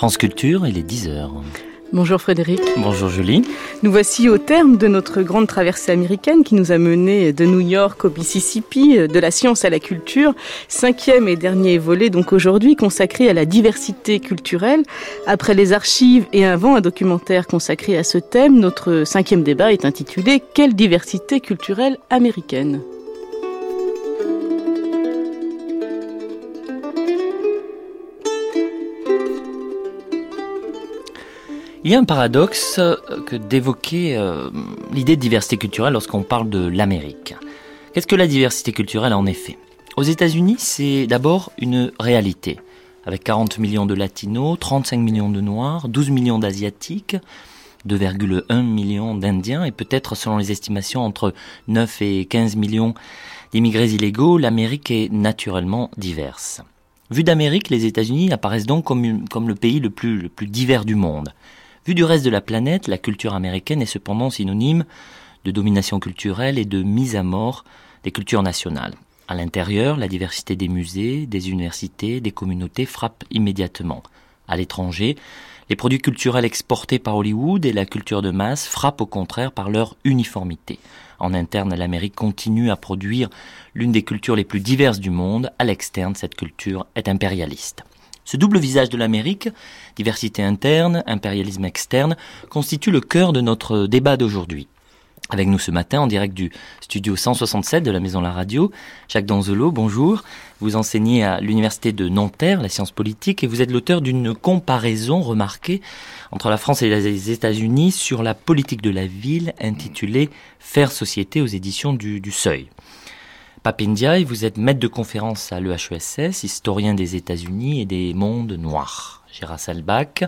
France Culture, il est 10h. Bonjour Frédéric. Bonjour Julie. Nous voici au terme de notre grande traversée américaine qui nous a menés de New York au Mississippi, de la science à la culture. Cinquième et dernier volet donc aujourd'hui consacré à la diversité culturelle. Après les archives et avant un documentaire consacré à ce thème, notre cinquième débat est intitulé Quelle diversité culturelle américaine? Il y a un paradoxe euh, que d'évoquer euh, l'idée de diversité culturelle lorsqu'on parle de l'Amérique. Qu'est-ce que la diversité culturelle en effet? Aux États-Unis, c'est d'abord une réalité, avec 40 millions de latinos, 35 millions de noirs, 12 millions d'asiatiques, 2,1 millions d'Indiens et peut-être selon les estimations entre 9 et 15 millions d'immigrés illégaux, l'Amérique est naturellement diverse. Vu d'Amérique, les États-Unis apparaissent donc comme, comme le pays le plus, le plus divers du monde. Vu du reste de la planète, la culture américaine est cependant synonyme de domination culturelle et de mise à mort des cultures nationales. À l'intérieur, la diversité des musées, des universités, des communautés frappe immédiatement. À l'étranger, les produits culturels exportés par Hollywood et la culture de masse frappent au contraire par leur uniformité. En interne, l'Amérique continue à produire l'une des cultures les plus diverses du monde. À l'externe, cette culture est impérialiste. Ce double visage de l'Amérique, diversité interne, impérialisme externe, constitue le cœur de notre débat d'aujourd'hui. Avec nous ce matin, en direct du studio 167 de la Maison La Radio, Jacques Danzelot, bonjour. Vous enseignez à l'Université de Nanterre la science politique et vous êtes l'auteur d'une comparaison remarquée entre la France et les États-Unis sur la politique de la ville intitulée Faire société aux éditions du Seuil. Papindiaï, vous êtes maître de conférence à l'EHESS, historien des États-Unis et des mondes noirs. Gérard Selbach,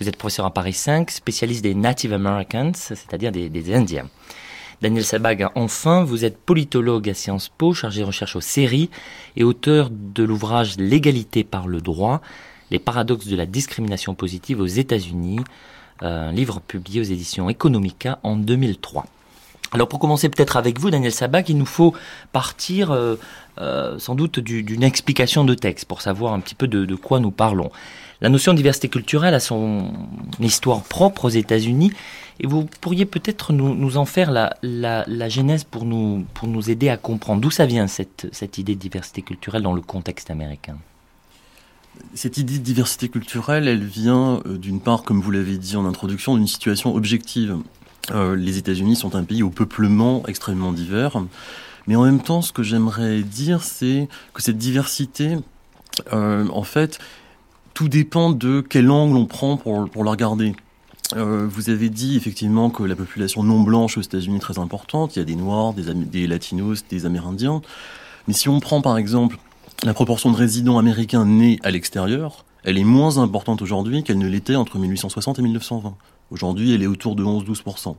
vous êtes professeur à Paris 5, spécialiste des Native Americans, c'est-à-dire des, Indiens. Daniel Selbach, enfin, vous êtes politologue à Sciences Po, chargé de recherche aux séries et auteur de l'ouvrage L'égalité par le droit, les paradoxes de la discrimination positive aux États-Unis, un livre publié aux éditions Economica en 2003. Alors pour commencer peut-être avec vous, Daniel Sabac, il nous faut partir euh, euh, sans doute d'une explication de texte pour savoir un petit peu de, quoi nous parlons. La notion de diversité culturelle a son histoire propre aux États-Unis et vous pourriez peut-être nous, en faire la, genèse pour nous, aider à comprendre d'où ça vient cette, cette idée de diversité culturelle dans le contexte américain? Cette idée de diversité culturelle, elle vient euh, d'une part, comme vous l'avez dit en introduction, d'une situation objective euh, les États-Unis sont un pays au peuplement extrêmement divers. Mais en même temps, ce que j'aimerais dire, c'est que cette diversité, euh, en fait, tout dépend de quel angle on prend pour, pour la regarder. Euh, vous avez dit effectivement que la population non blanche aux États-Unis est très importante. Il y a des Noirs, des, des Latinos, des Amérindiens. Mais si on prend par exemple la proportion de résidents américains nés à l'extérieur, elle est moins importante aujourd'hui qu'elle ne l'était entre 1860 et 1920. Aujourd'hui, elle est autour de 11-12%.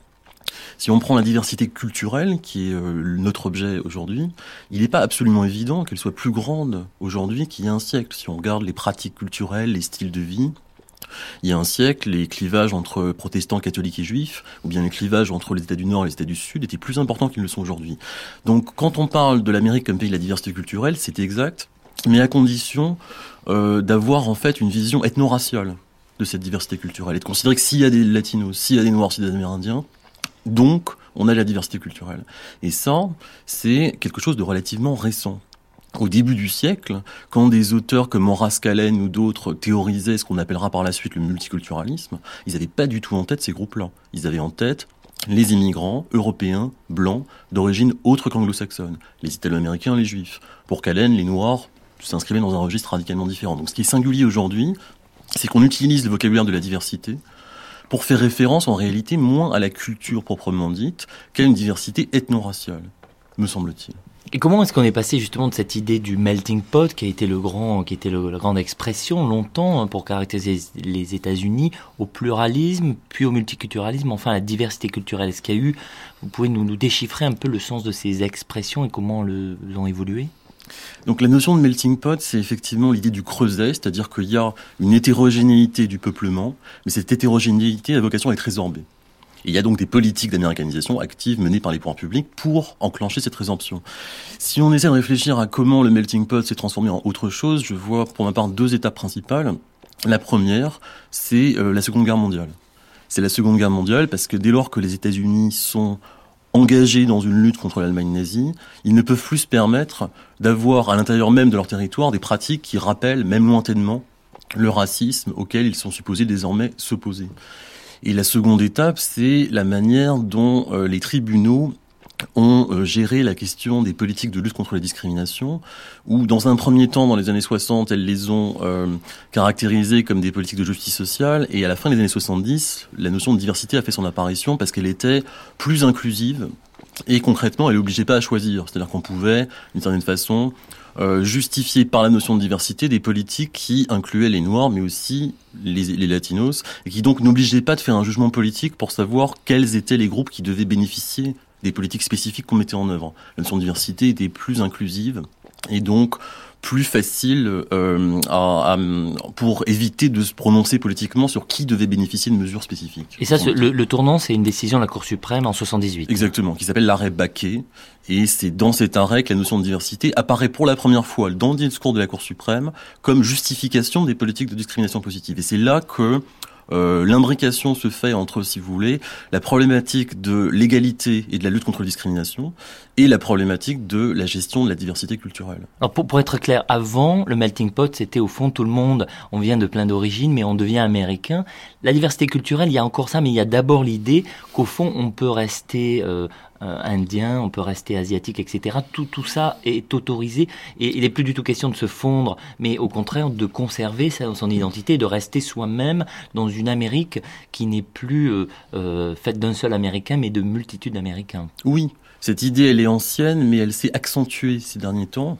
Si on prend la diversité culturelle, qui est euh, notre objet aujourd'hui, il n'est pas absolument évident qu'elle soit plus grande aujourd'hui qu'il y a un siècle. Si on regarde les pratiques culturelles, les styles de vie, il y a un siècle, les clivages entre protestants, catholiques et juifs, ou bien les clivages entre les États du Nord et les États du Sud, étaient plus importants qu'ils ne le sont aujourd'hui. Donc quand on parle de l'Amérique comme pays de la diversité culturelle, c'est exact, mais à condition euh, d'avoir en fait une vision ethno-raciale de cette diversité culturelle et de considérer que s'il y a des latinos, s'il y a des noirs, s'il y a des amérindiens, donc on a la diversité culturelle. Et ça, c'est quelque chose de relativement récent. Au début du siècle, quand des auteurs comme Horace Callen ou d'autres théorisaient ce qu'on appellera par la suite le multiculturalisme, ils n'avaient pas du tout en tête ces groupes-là. Ils avaient en tête les immigrants européens, blancs, d'origine autre qu'anglo-saxonne, les italo-américains, les juifs. Pour Callen, les noirs s'inscrivaient dans un registre radicalement différent. Donc ce qui est singulier aujourd'hui, c'est qu'on utilise le vocabulaire de la diversité pour faire référence en réalité moins à la culture proprement dite qu'à une diversité ethno-raciale, me semble-t-il. Et comment est-ce qu'on est passé justement de cette idée du melting pot qui a été le grand, qui était la grande expression longtemps hein, pour caractériser les États-Unis au pluralisme, puis au multiculturalisme, enfin à la diversité culturelle? Est-ce qu'il y a eu, vous pouvez nous, nous, déchiffrer un peu le sens de ces expressions et comment elles ont évolué? Donc la notion de melting pot, c'est effectivement l'idée du creuset, c'est-à-dire qu'il y a une hétérogénéité du peuplement, mais cette hétérogénéité a vocation à être résorbée. Et il y a donc des politiques d'américanisation actives menées par les pouvoirs publics pour enclencher cette résorption. Si on essaie de réfléchir à comment le melting pot s'est transformé en autre chose, je vois pour ma part deux étapes principales. La première, c'est la Seconde Guerre mondiale. C'est la Seconde Guerre mondiale parce que dès lors que les États-Unis sont engagés dans une lutte contre l'Allemagne nazie, ils ne peuvent plus se permettre d'avoir à l'intérieur même de leur territoire des pratiques qui rappellent, même lointainement, le racisme auquel ils sont supposés désormais s'opposer. Et la seconde étape, c'est la manière dont euh, les tribunaux ont euh, géré la question des politiques de lutte contre la discrimination, où dans un premier temps, dans les années 60, elles les ont euh, caractérisées comme des politiques de justice sociale, et à la fin des années 70, la notion de diversité a fait son apparition parce qu'elle était plus inclusive, et concrètement, elle n'obligeait pas à choisir. C'est-à-dire qu'on pouvait, d'une certaine façon, euh, justifier par la notion de diversité des politiques qui incluaient les Noirs, mais aussi les, les Latinos, et qui donc n'obligeaient pas de faire un jugement politique pour savoir quels étaient les groupes qui devaient bénéficier des politiques spécifiques qu'on mettait en œuvre. La notion de diversité était plus inclusive et donc plus facile euh, à, pour éviter de se prononcer politiquement sur qui devait bénéficier de mesures spécifiques. Et ça, le, le, tournant, c'est une décision de la Cour suprême en 78. Exactement, qui s'appelle l'arrêt Baquet. Et c'est dans cet arrêt que la notion de diversité apparaît pour la première fois dans le discours de la Cour suprême comme justification des politiques de discrimination positive. Et c'est là que euh, l'imbrication se fait entre, si vous voulez, la problématique de l'égalité et de la lutte contre la discrimination et la problématique de la gestion de la diversité culturelle. Alors pour, pour être clair, avant, le melting pot, c'était au fond tout le monde, on vient de plein d'origines, mais on devient américain. La diversité culturelle, il y a encore ça, mais il y a d'abord l'idée qu'au fond, on peut rester euh, indien, on peut rester asiatique, etc. Tout, tout ça est autorisé et il n'est plus du tout question de se fondre, mais au contraire de conserver son identité, de rester soi-même dans une Amérique qui n'est plus euh, euh, faite d'un seul Américain, mais de multitudes d'Américains. Oui, cette idée, elle est ancienne, mais elle s'est accentuée ces derniers temps.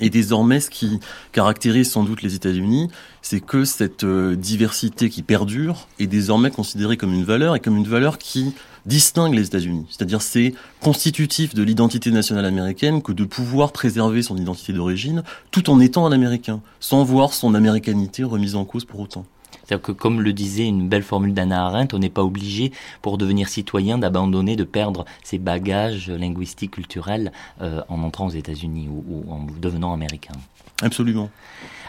Et désormais, ce qui caractérise sans doute les États-Unis, c'est que cette diversité qui perdure est désormais considérée comme une valeur et comme une valeur qui distingue les États-Unis. C'est-à-dire c'est constitutif de l'identité nationale américaine que de pouvoir préserver son identité d'origine tout en étant un Américain, sans voir son américanité remise en cause pour autant. C'est-à-dire que, comme le disait une belle formule d'Anna Arendt, on n'est pas obligé, pour devenir citoyen, d'abandonner, de perdre ses bagages linguistiques, culturels, euh, en entrant aux États-Unis ou, ou en devenant américain. Absolument.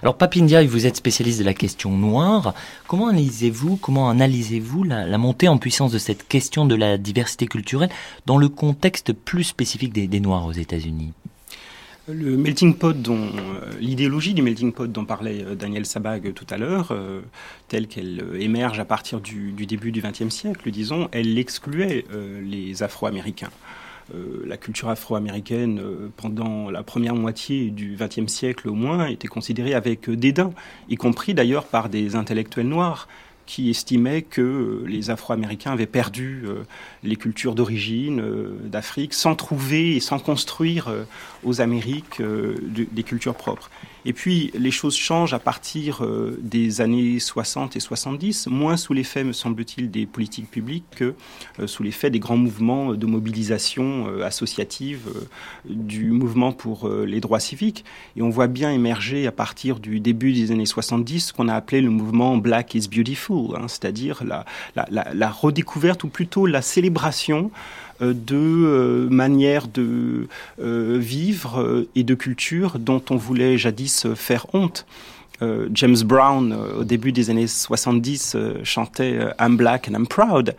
Alors Papindia, vous êtes spécialiste de la question noire. Comment analysez-vous, comment analysez-vous la, montée en puissance de cette question de la diversité culturelle dans le contexte plus spécifique des, Noirs aux États-Unis? Le melting pot, dont euh, l'idéologie du melting pot dont parlait euh, Daniel Sabag tout à l'heure, euh, telle qu'elle émerge à partir du, début du XXe siècle, disons, elle excluait les Afro-Américains. Euh, la culture afro-américaine euh, pendant la première moitié du XXe siècle au moins était considérée avec dédain, y compris d'ailleurs par des intellectuels noirs qui estimaient que les Afro-Américains avaient perdu euh, les cultures d'origine d'Afrique sans trouver et sans construire aux Amériques des cultures propres. Et puis, les choses changent à partir euh, des années 60 et 70, moins sous l'effet, me semble-t-il, des politiques publiques que euh, sous l'effet des grands mouvements de mobilisation euh, associative du mouvement pour les droits civiques. Et on voit bien émerger à partir du début des années 70 ce qu'on a appelé le mouvement Black is Beautiful, hein, c'est-à-dire la, la, la redécouverte ou plutôt la célébration de euh, manières de euh, vivre et de culture dont on voulait jadis faire honte. James Brown, au début des années 70, chantait I'm black and I'm proud.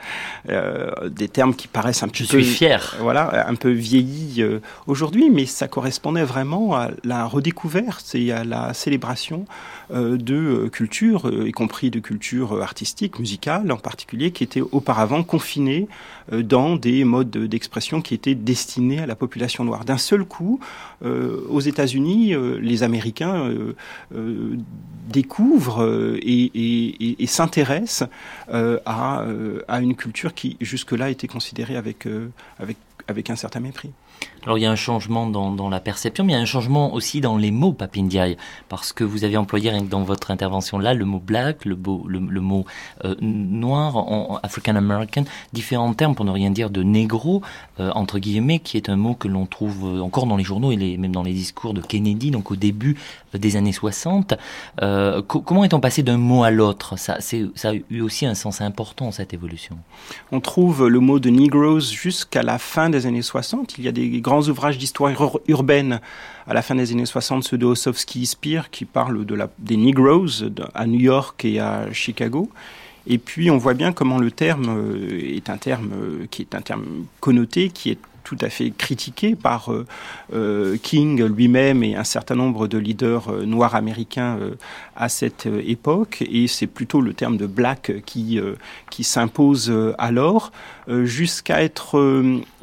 des termes qui paraissent un Je peu... suis fier. Voilà, un peu vieillis aujourd'hui, mais ça correspondait vraiment à la redécouverte et à la célébration euh, de euh, culture, euh, y compris de culture artistique, musicale en particulier, qui étaient auparavant confinés dans des modes d'expression qui étaient destinés à la population noire. D'un seul coup, aux États-Unis, les Américains découvrent et, s'intéressent à, une culture qui jusque-là était considérée avec, avec un certain mépris. Alors il y a un changement dans, dans, la perception, mais il y a un changement aussi dans les mots, Papindiaï, parce que vous avez employé dans votre intervention là le mot black, le, le, mot euh, noir, en, African American, différents termes pour ne rien dire de négro, euh, entre guillemets, qui est un mot que l'on trouve encore dans les journaux et les, même dans les discours de Kennedy, donc au début des années 60. Euh, comment est-on passé d'un mot à l'autre? Ça, ça a eu aussi un sens important, cette évolution. On trouve le mot de Negroes jusqu'à la fin des années 60. Il y a des grands ouvrages d'histoire urbaine à la fin des années 60, ceux de Ossowski Spear, qui parlent de la, des Negroes à New York et à Chicago. Et puis on voit bien comment le terme euh, est un terme euh, qui est un terme connoté, qui est tout à fait critiqué par euh, euh, King lui-même et un certain nombre de leaders euh, noirs américains à cette époque. Et c'est plutôt le terme de black qui, qui s'impose alors, jusqu'à être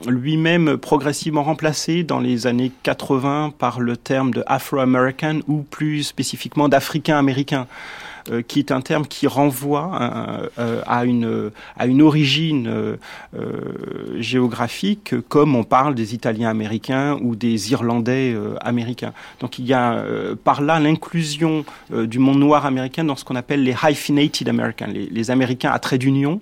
lui-même progressivement remplacé dans les années 80 par le terme de Afro-American ou plus spécifiquement d'Africain-Américain. Euh, qui est un terme qui renvoie euh, à, une, à une origine euh, géographique, comme on parle des Italiens américains ou des Irlandais américains. Donc il y a par là l'inclusion du monde noir américain dans ce qu'on appelle les hyphenated Americans, les, les Américains à trait d'union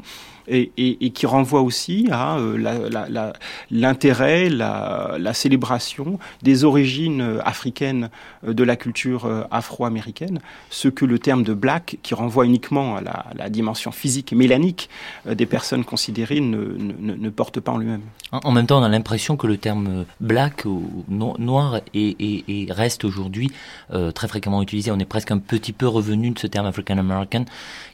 et, qui renvoie aussi à euh, l'intérêt, la, célébration des origines euh, africaines euh, de la culture afro-américaine, ce que le terme de black, qui renvoie uniquement à la, dimension physique et mélanique des personnes considérées, ne porte pas en lui-même. En même temps, on a l'impression que le terme black ou noir est, reste aujourd'hui très fréquemment utilisé. On est presque un petit peu revenu de ce terme African American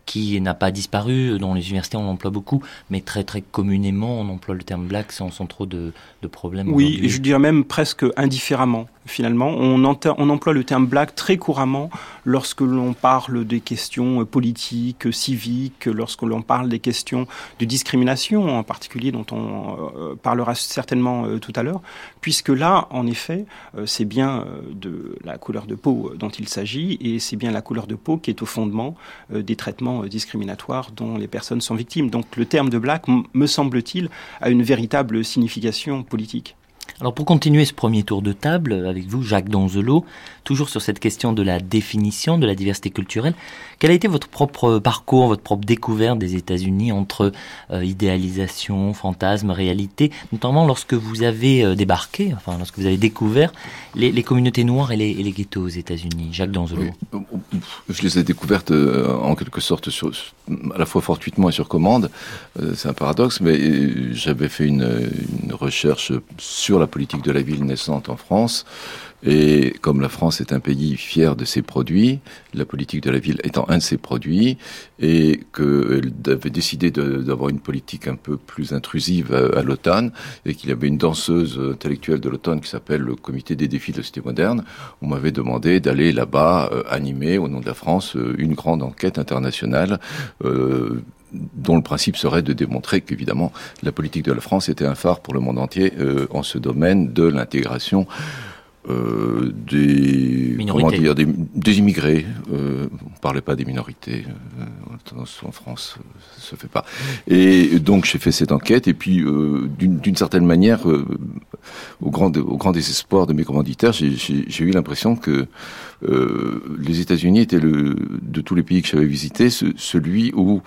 qui n'a pas disparu, dont les universités on l'emploie beaucoup, mais très très communément on emploie le terme black sans, sans trop de, de problèmes. Oui, je dirais même presque indifféremment finalement. On, on, emploie le terme black très couramment lorsque l'on parle des questions politiques, civiques, lorsque l'on parle des questions de discrimination en particulier, dont on euh, parlera certainement euh, tout à l'heure, puisque là, en effet, euh, c'est bien de la couleur de peau dont il s'agit, et c'est bien la couleur de peau qui est au fondement des traitements discriminatoires dont les personnes sont victimes. Donc le terme de black, me semble-t-il, a une véritable signification politique. Alors pour continuer ce premier tour de table avec vous, Jacques Donzelot, toujours sur cette question de la définition de la diversité culturelle, quel a été votre propre parcours, votre propre découverte des États-Unis entre euh, idéalisation, fantasme, réalité, notamment lorsque vous avez euh, débarqué, enfin lorsque vous avez découvert les, communautés noires et les, et les, ghettos aux États-Unis? Jacques Donzelot. Je les ai découvertes euh, en quelque sorte à la fois fortuitement et sur commande. C'est un paradoxe, mais j'avais fait une, une recherche sur la politique de la ville naissante en France. Et comme la France est un pays fier de ses produits, la politique de la ville étant un de ses produits, et qu'elle avait décidé d'avoir une politique un peu plus intrusive à, l'automne, et qu'il y avait une danseuse intellectuelle de l'automne qui s'appelle le Comité des défis de la cité moderne, on m'avait demandé d'aller là-bas euh, animer, au nom de la France, euh, une grande enquête internationale. Euh, dont le principe serait de démontrer qu'évidemment la politique de la France était un phare pour le monde entier euh, en ce domaine de l'intégration euh, des, comment dire, des, des immigrés. Euh, on parlait pas des minorités euh, en France, ça se fait pas. Et donc j'ai fait cette enquête et puis euh, d'une certaine manière, euh, au grand au grand désespoir de mes commanditaires, j'ai eu l'impression que les États-Unis étaient le de tous les pays que j'avais visités celui où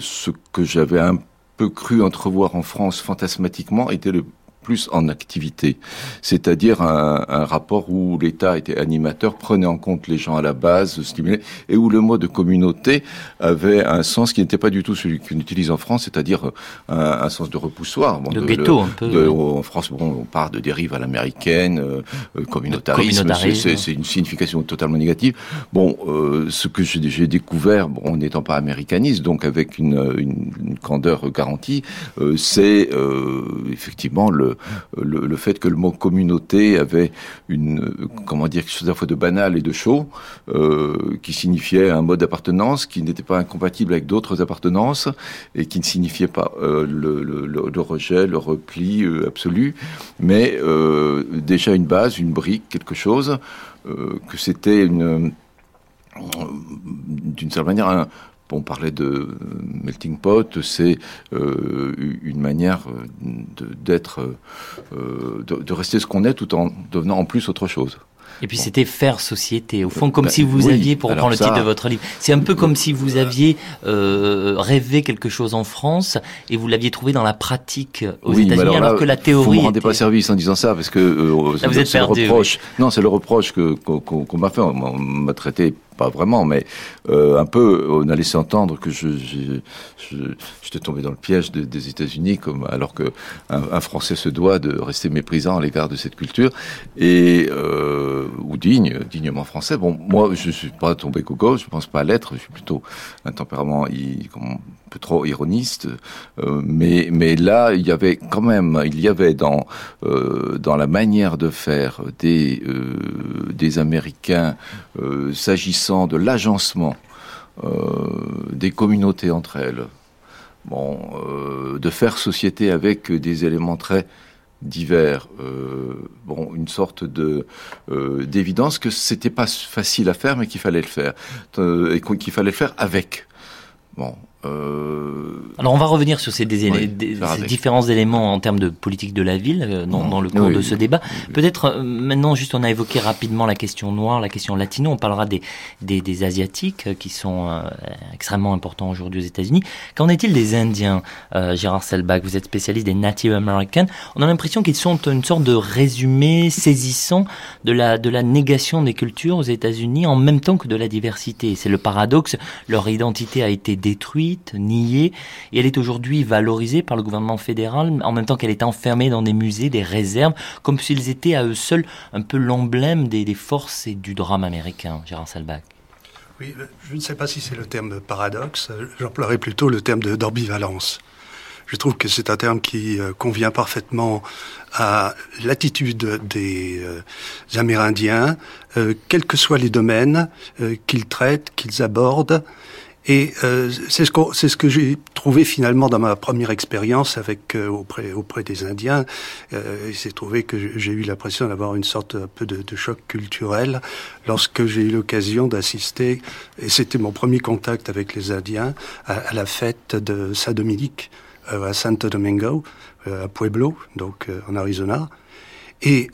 ce que j'avais un peu cru entrevoir en France fantasmatiquement était le plus en activité, c'est-à-dire un, un, rapport où l'État était animateur, prenait en compte les gens à la base, stimulait, et où le mot de communauté avait un sens qui n'était pas du tout celui qu'on utilise en France, c'est-à-dire un, un, sens de repoussoir. Bon, de, ghetto, un peu. en France, bon, on part de dérive à l'américaine, euh, euh communautarisme, c'est une signification totalement négative. Bon, euh, ce que j'ai découvert, bon, en n'étant pas américaniste, donc avec une, une, une candeur garantie, euh, c'est euh, effectivement le, le, fait que le mot communauté avait une, comment dire, quelque chose à la fois de banal et de chaud, euh, qui signifiait un mode d'appartenance qui n'était pas incompatible avec d'autres appartenances et qui ne signifiait pas euh, le, le, rejet, le repli euh, absolu, mais déjà une base, une brique, quelque chose, que c'était une d'une certaine manière un, on parlait de melting pot, c'est euh, une manière euh, d'être, euh, de, de, rester ce qu'on est tout en devenant en plus autre chose. Et puis c'était faire société, au fond, comme ben, si vous oui, aviez, pour reprendre le titre de votre livre, c'est un peu comme si vous aviez euh, rêvé quelque chose en France et vous l'aviez trouvé dans la pratique aux oui, États-Unis, alors, alors, que la théorie. Vous ne me rendez pas service en disant ça, parce que euh, là, vous êtes perdu, le reproche. Oui. Non, c'est le reproche que qu'on qu m'a fait. On m'a traité pas vraiment, mais euh, un peu, on a laissé entendre que je, j'étais tombé dans le piège des États-Unis, comme alors que un, Français se doit de rester méprisant à l'égard de cette culture et euh, ou digne, dignement français. Bon, moi, je suis pas tombé coco, je pense pas l'être. Je suis plutôt un tempérament un peu trop ironiste, euh, mais mais là, il y avait quand même, il y avait dans euh, la manière de faire des euh, Américains s'agissant de l'agencement des communautés entre elles, de faire société avec des éléments très divers, bon, une sorte de d'évidence que c'était pas facile à faire, mais qu'il fallait le faire et qu'il fallait le faire avec. Euh, Alors on va revenir sur ces, différents éléments en termes de politique de la ville euh, dans, le cours de ce débat. Peut-être euh, maintenant juste on a évoqué rapidement la question noire, la question latino, on parlera des, des, asiatiques qui sont extrêmement importants aujourd'hui aux États-Unis. Qu'en est-il des Indiens, Gérard Selbach Vous êtes spécialiste des Native Americans. On a l'impression qu'ils sont une sorte de résumé saisissant de la, de la négation des cultures aux États-Unis en même temps que de la diversité. C'est le paradoxe, leur identité a été détruite niée, et elle est aujourd'hui valorisée par le gouvernement fédéral, en même temps qu'elle est enfermée dans des musées, des réserves, comme s'ils étaient à eux seuls un peu l'emblème des, forces et du drame américain, Gérard Salbach. Oui, je ne sais pas si c'est le terme paradoxe, j'emploierais plutôt le terme d'ambivalence. Je trouve que c'est un terme qui euh, convient parfaitement à l'attitude des euh, Amérindiens, euh, quels que soient les domaines qu'ils traitent, qu'ils abordent, et euh, c'est ce, c'est ce que j'ai trouvé finalement dans ma première expérience avec euh, auprès, auprès des Indiens. Euh, il s'est trouvé que j'ai eu l'impression d'avoir une sorte un peu de, de choc culturel lorsque j'ai eu l'occasion d'assister, et c'était mon premier contact avec les Indiens, à, à la fête de Saint-Dominique euh, à Santo Domingo, à Pueblo, donc en Arizona. Et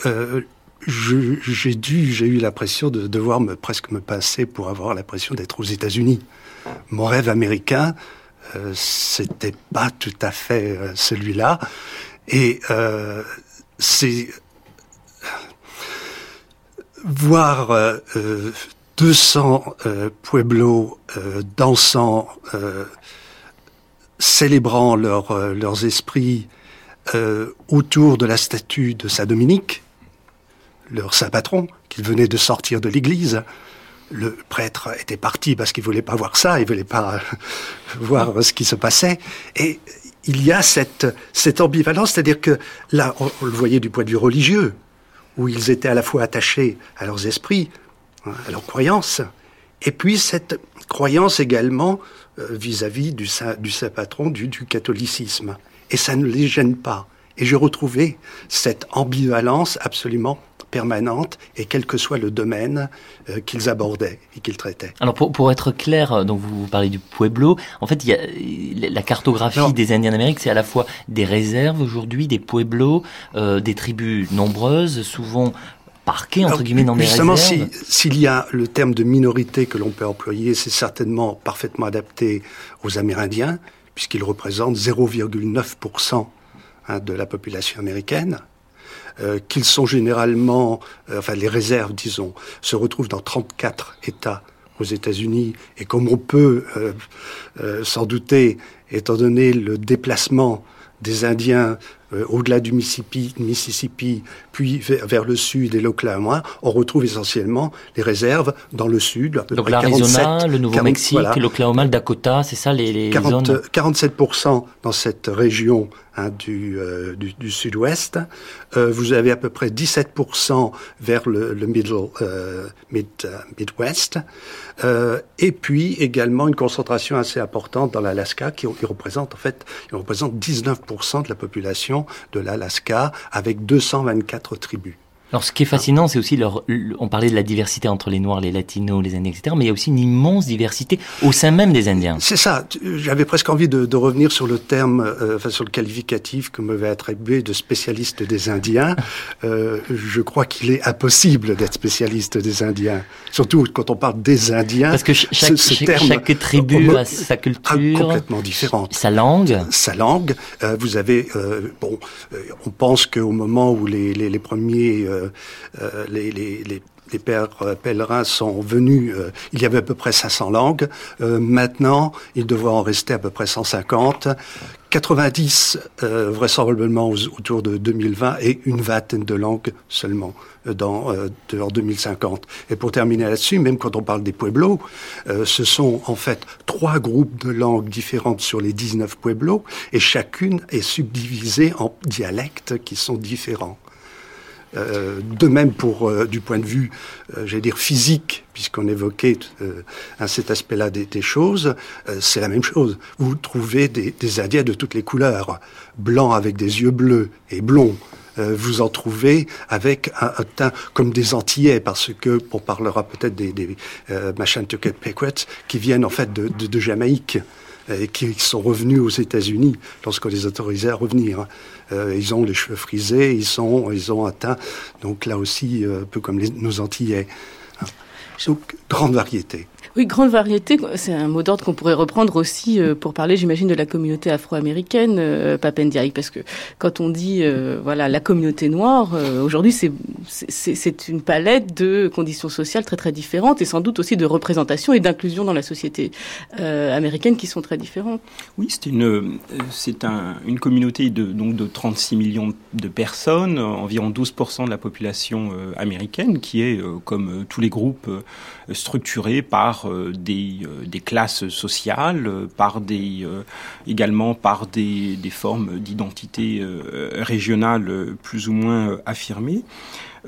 j'ai dû, j'ai eu l'impression de devoir me, presque me passer pour avoir l'impression d'être aux États-Unis mon rêve américain, euh, c'était pas tout à fait euh, celui-là. Et euh, c'est voir 200 pueblos dansant, célébrant leurs esprits autour de la statue de Saint Dominique, leur saint patron, qu'ils venaient de sortir de l'église le prêtre était parti parce qu'il voulait pas voir ça, il voulait pas voir ce qui se passait. Et il y a cette, ambivalence, c'est-à-dire que là, on, le voyait du point de vue religieux, où ils étaient à la fois attachés à leurs esprits, à leurs croyances, et puis cette croyance également euh, vis-à-vis du saint, du patron du, du catholicisme. Et ça ne les gêne pas. Et je retrouvais cette ambivalence absolument permanente et quel que soit le domaine euh, qu'ils abordaient et qu'ils traitaient. Alors pour, pour être clair, euh, donc vous, parlez du Pueblo, en fait il y a la cartographie des Indiens d'Amérique, c'est à la fois des réserves aujourd'hui, des Pueblos, euh, des tribus nombreuses, souvent parquées entre guillemets dans des réserves. Justement, s'il y a le terme de minorité que l'on peut employer, c'est certainement parfaitement adapté aux Amérindiens, puisqu'ils représentent 0,9% hein, de la population américaine. Euh, qu'ils sont généralement, euh, enfin les réserves, disons, se retrouvent dans 34 États aux États-Unis, et comme on peut euh, s'en douter, étant donné le déplacement des Indiens euh, au-delà du Mississippi, Mississippi puis vers, le sud et l'Oklahoma, on retrouve essentiellement les réserves dans le sud. À peu Donc l'Arizona, le Nouveau-Mexique, l'Oklahoma, le Dakota, c'est ça les, les 40, zones? 47% dans cette région hein, du, euh, du, du sud-ouest. Euh, vous avez à peu près 17% vers le, le middle, euh, mid, euh, Midwest. et puis également une concentration assez importante dans l'Alaska qui, qui, représente en fait, il représente 19% de la population de l'Alaska avec 224 tribus. Alors, ce qui est fascinant, c'est aussi leur, on parlait de la diversité entre les Noirs, les Latinos, les Indiens, etc. Mais il y a aussi une immense diversité au sein même des Indiens. C'est ça. J'avais presque envie de, de, revenir sur le terme, euh, enfin sur le qualificatif que m'avait attribué de spécialiste des Indiens. Euh, je crois qu'il est impossible d'être spécialiste des Indiens, surtout quand on parle des Indiens. Parce que chaque, ce, terme, chaque tribu a sa culture, complètement différente, sa langue, sa langue. Euh, vous avez bon, on pense qu'au moment où les, les, les premiers euh, les, les, pères pèlerins sont venus, il y avait à peu près 500 langues. maintenant, il devrait en rester à peu près 150. 90 vraisemblablement autour de 2020 et une vingtaine de langues seulement euh, 2050. Et pour terminer là-dessus, même quand on parle des pueblos, ce sont en fait trois groupes de langues différentes sur les 19 pueblos et chacune est subdivisée en dialectes qui sont différents. Euh, de même pour euh, du point de vue, euh, j'allais dire physique, puisqu'on évoquait cet aspect-là des, choses, c'est la même chose. Vous trouvez des, des, de toutes les couleurs, blancs avec des yeux bleus et blonds. vous en trouvez avec un, teint comme des Antillais, parce que on parlera peut-être des, des Machan qui viennent en fait de, de, de Jamaïque et qui sont revenus aux États-Unis lorsqu'on les autorisait à revenir. Euh, ils ont les cheveux frisés, ils, sont, ils ont un teint, donc là aussi, euh, un peu comme nos Antillais. Donc, grande variété. Oui, grande variété, c'est un mot d'ordre qu'on pourrait reprendre aussi euh, pour parler, j'imagine, de la communauté afro-américaine, euh, Papendiaï, parce que quand on dit, euh, voilà, la communauté noire, euh, aujourd'hui, c'est, c'est une palette de conditions sociales très très différentes et sans doute aussi de représentation et d'inclusion dans la société américaine qui sont très différentes. Oui, c'est une, c'est un, une communauté de, donc de 36 millions de personnes, environ 12% de la population américaine, qui est, comme tous les groupes, structurée par euh, des, euh, des, classes sociales, euh, par des, également par des, formes d'identité régionale plus ou moins affirmées.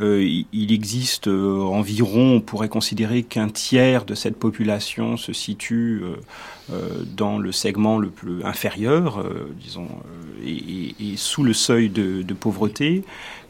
il existe environ, on pourrait considérer qu'un tiers de cette population se situe dans le segment le plus inférieur, disons, et, et, sous le seuil de, de pauvreté,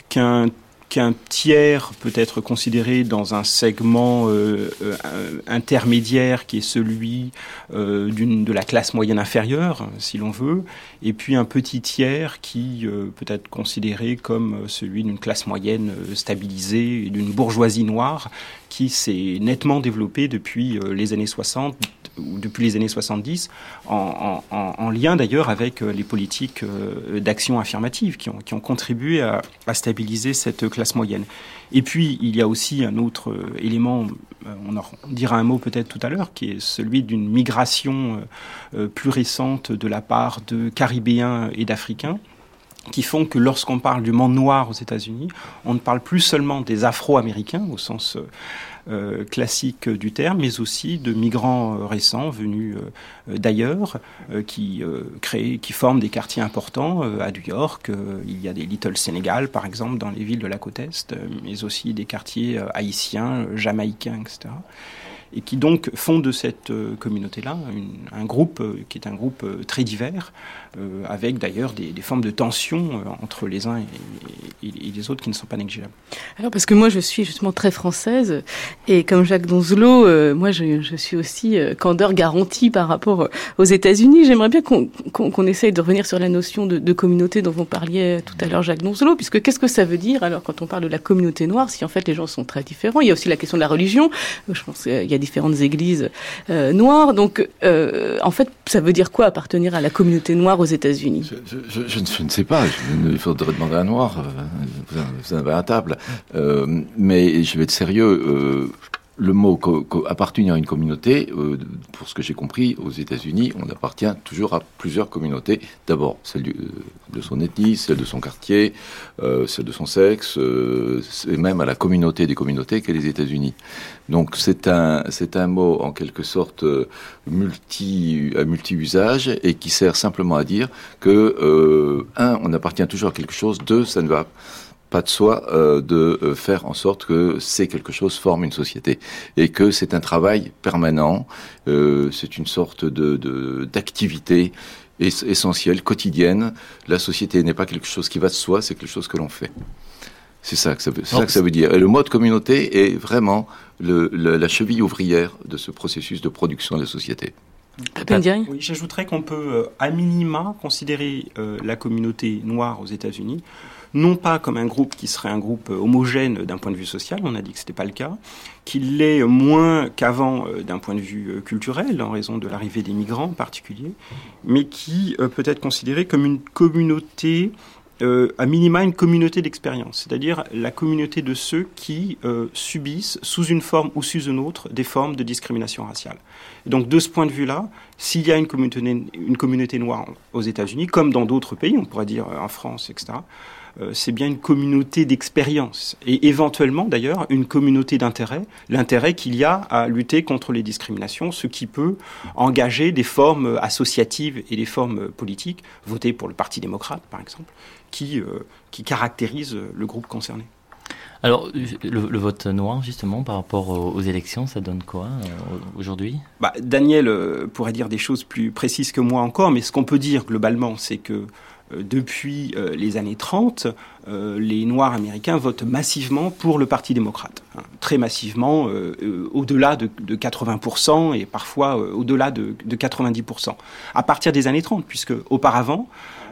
qu'un qu'un tiers peut être considéré dans un segment euh, euh, intermédiaire qui est celui euh, de la classe moyenne inférieure, si l'on veut, et puis un petit tiers qui peut être considéré comme celui d'une classe moyenne stabilisée, d'une bourgeoisie noire qui s'est nettement développée depuis les années 60 ou depuis les années 70, en, en, en lien d'ailleurs avec euh, les politiques euh, d'action affirmative qui ont, qui ont contribué à, à, stabiliser cette classe moyenne. Et puis, il y a aussi un autre euh, élément, on en dira un mot peut-être tout à l'heure, qui est celui d'une migration plus récente de la part de Caribéens et d'Africains qui font que lorsqu'on parle du monde noir aux États-Unis, on ne parle plus seulement des Afro-Américains au sens euh, classique du terme, mais aussi de migrants euh, récents venus euh, d'ailleurs, qui créent, qui forment des quartiers importants à New York. il y a des Little Sénégal, par exemple, dans les villes de la côte est, mais aussi des quartiers haïtiens, jamaïcains, etc et qui donc font de cette communauté-là un groupe qui est un groupe très divers, euh, avec d'ailleurs des, des, formes de tension euh, entre les uns et, les autres qui ne sont pas négligeables. Alors parce que moi je suis justement très française et comme Jacques Donzelot, euh, moi je, suis aussi euh, candeur garantie par rapport aux États-Unis. J'aimerais bien qu'on qu essaye de revenir sur la notion de, communauté dont vous parliez tout à l'heure Jacques Donzelot, puisque qu'est-ce que ça veut dire alors quand on parle de la communauté noire si en fait les gens sont très différents? Il y a aussi la question de la religion. Je pense qu'il y a différentes églises euh, noires, donc en fait ça veut dire quoi appartenir à la communauté noire aux États-Unis? Je, ne sais pas. il faudrait demander à un noir. Vous, vous avez à table. Euh, mais je vais être sérieux. Euh, le mot appartenir à une communauté, euh, pour ce que j'ai compris, aux États-Unis, on appartient toujours à plusieurs communautés. D'abord, celle du, de son ethnie, celle de son quartier, euh, celle de son sexe, euh, et même à la communauté des communautés qu'est les États-Unis. Donc c'est un, c'est un mot en quelque sorte euh, multi, à multi-usage et qui sert simplement à dire que, euh, un, on appartient toujours à quelque chose, deux, ça ne va pas de soi euh, de euh, faire en sorte que c'est quelque chose forme une société et que c'est un travail permanent, euh, c'est une sorte de d'activité essentielle, quotidienne. La société n'est pas quelque chose qui va de soi, c'est quelque chose que l'on fait. C'est ça, que ça, veut, ça que ça veut dire. Et le mode communauté est vraiment le, le, la cheville ouvrière de ce processus de production de la société. Oui, j'ajouterais qu'on peut, à minima, considérer euh, la communauté noire aux États-Unis non pas comme un groupe qui serait un groupe homogène d'un point de vue social, on a dit que ce n'était pas le cas, qu'il l'est moins qu'avant euh, d'un point de vue euh, culturel, en raison de l'arrivée des migrants en particulier, mais qui euh, peut être considéré comme une communauté euh, à minima une communauté d'expérience, c'est-à-dire la communauté de ceux qui euh, subissent, sous une forme ou sous une autre, des formes de discrimination raciale. donc de ce point de vue-là, s'il y a une communauté, une communauté noire aux États-Unis, comme dans d'autres pays, on pourrait dire en France, etc., euh, c'est bien une communauté d'expérience et éventuellement d'ailleurs une communauté d'intérêt, l'intérêt qu'il y a à lutter contre les discriminations, ce qui peut engager des formes associatives et des formes politiques, voter pour le Parti démocrate par exemple, qui, euh, qui caractérisent le groupe concerné. Alors, le, vote noir, justement, par rapport aux, élections, ça donne quoi euh, aujourd'hui? Bah, Daniel pourrait dire des choses plus précises que moi encore, mais ce qu'on peut dire globalement, c'est que euh, depuis euh, les années 30, euh, les Noirs américains votent massivement pour le Parti démocrate, hein, très massivement, au-delà de, 80% et parfois au-delà de, de, 90%. À partir des années 30, puisque auparavant,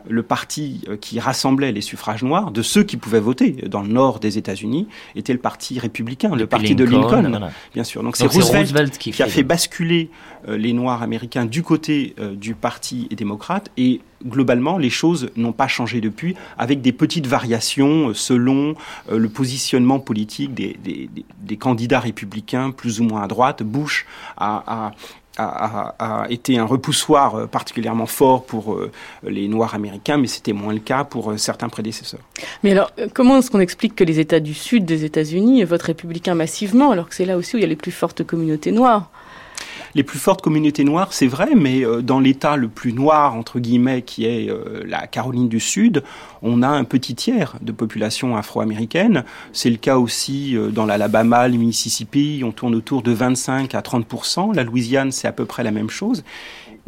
le parti euh, qui rassemblait les suffrages noirs, de ceux qui pouvaient voter dans le nord des États-Unis, était le parti républicain, le parti de Lincoln, bien sûr. Donc c'est Roosevelt, qui, a fait basculer euh, les Noirs américains du côté euh, du parti démocrate et globalement, les choses n'ont pas changé depuis, avec des petites variations selon le positionnement politique des, des, candidats républicains plus ou moins à droite. Bush a, a, été un repoussoir euh, particulièrement fort pour euh, les Noirs américains, mais c'était moins le cas pour euh, certains prédécesseurs. Mais alors, comment est-ce qu'on explique que les États du Sud des États-Unis votent républicains massivement, alors que c'est là aussi où il y a les plus fortes communautés noires? Les plus fortes communautés noires, c'est vrai, mais euh, dans l'État le plus noir, entre guillemets, qui est euh, la Caroline du Sud, on a un petit tiers de population afro-américaine. C'est le cas aussi euh, dans l'Alabama, le Mississippi, on tourne autour de 25 à 30% La Louisiane, c'est à peu près la même chose.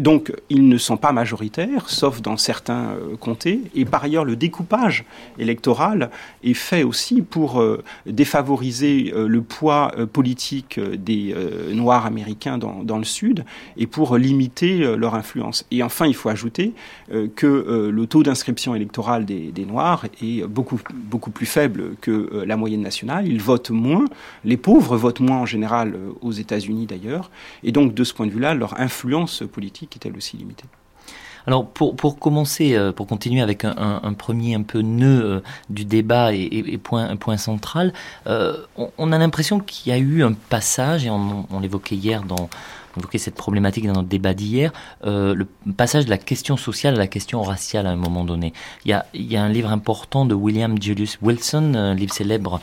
Donc, ils ne sont pas majoritaires, sauf dans certains euh, comtés. Et par ailleurs, le découpage électoral est fait aussi pour euh, défavoriser euh, le poids politique des Noirs américains dans, le Sud et pour limiter leur influence. Et enfin, il faut ajouter que le taux d'inscription électorale des, des, Noirs est beaucoup, beaucoup plus faible que la moyenne nationale. Ils votent moins. Les pauvres votent moins en général aux États-Unis d'ailleurs. Et donc, de ce point de vue-là, leur influence politique qui est elle aussi limitée? Alors pour, pour commencer, euh, pour continuer avec un, premier un peu nœud euh, du débat et, point, un point central, euh, on, a l'impression qu'il y a eu un passage, et on, on l'évoquait hier dans, on évoquait cette problématique dans notre débat d'hier, le passage de la question sociale à la question raciale à un moment donné. Il y a, il y a un livre important de William Julius Wilson, un livre célèbre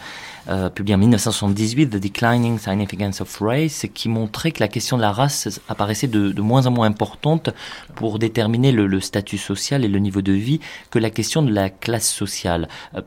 euh, publié en 1978, The Declining Significance of Race, qui montrait que la question de la race apparaissait de, moins en moins importante pour déterminer le, statut social et le niveau de vie que la question de la classe sociale. Euh,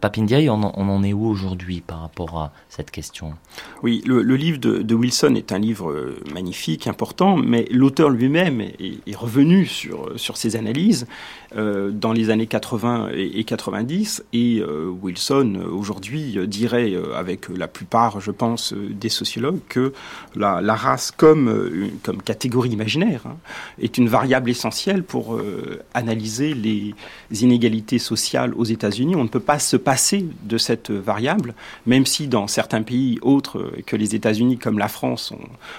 on, en est où aujourd'hui par rapport à cette question? Oui, le, livre de, Wilson est un livre euh, magnifique, important, mais l'auteur lui-même est, revenu sur ses analyses euh, dans les années 80 et, et 90, et euh, Wilson aujourd'hui dirait avec la plupart, je pense, euh, des sociologues, que la, race comme, euh, catégorie imaginaire hein, est une variable essentielle pour euh, analyser les inégalités sociales aux États-Unis. On ne peut pas se passer de cette variable, même si dans certains pays autres que les États-Unis, comme la France,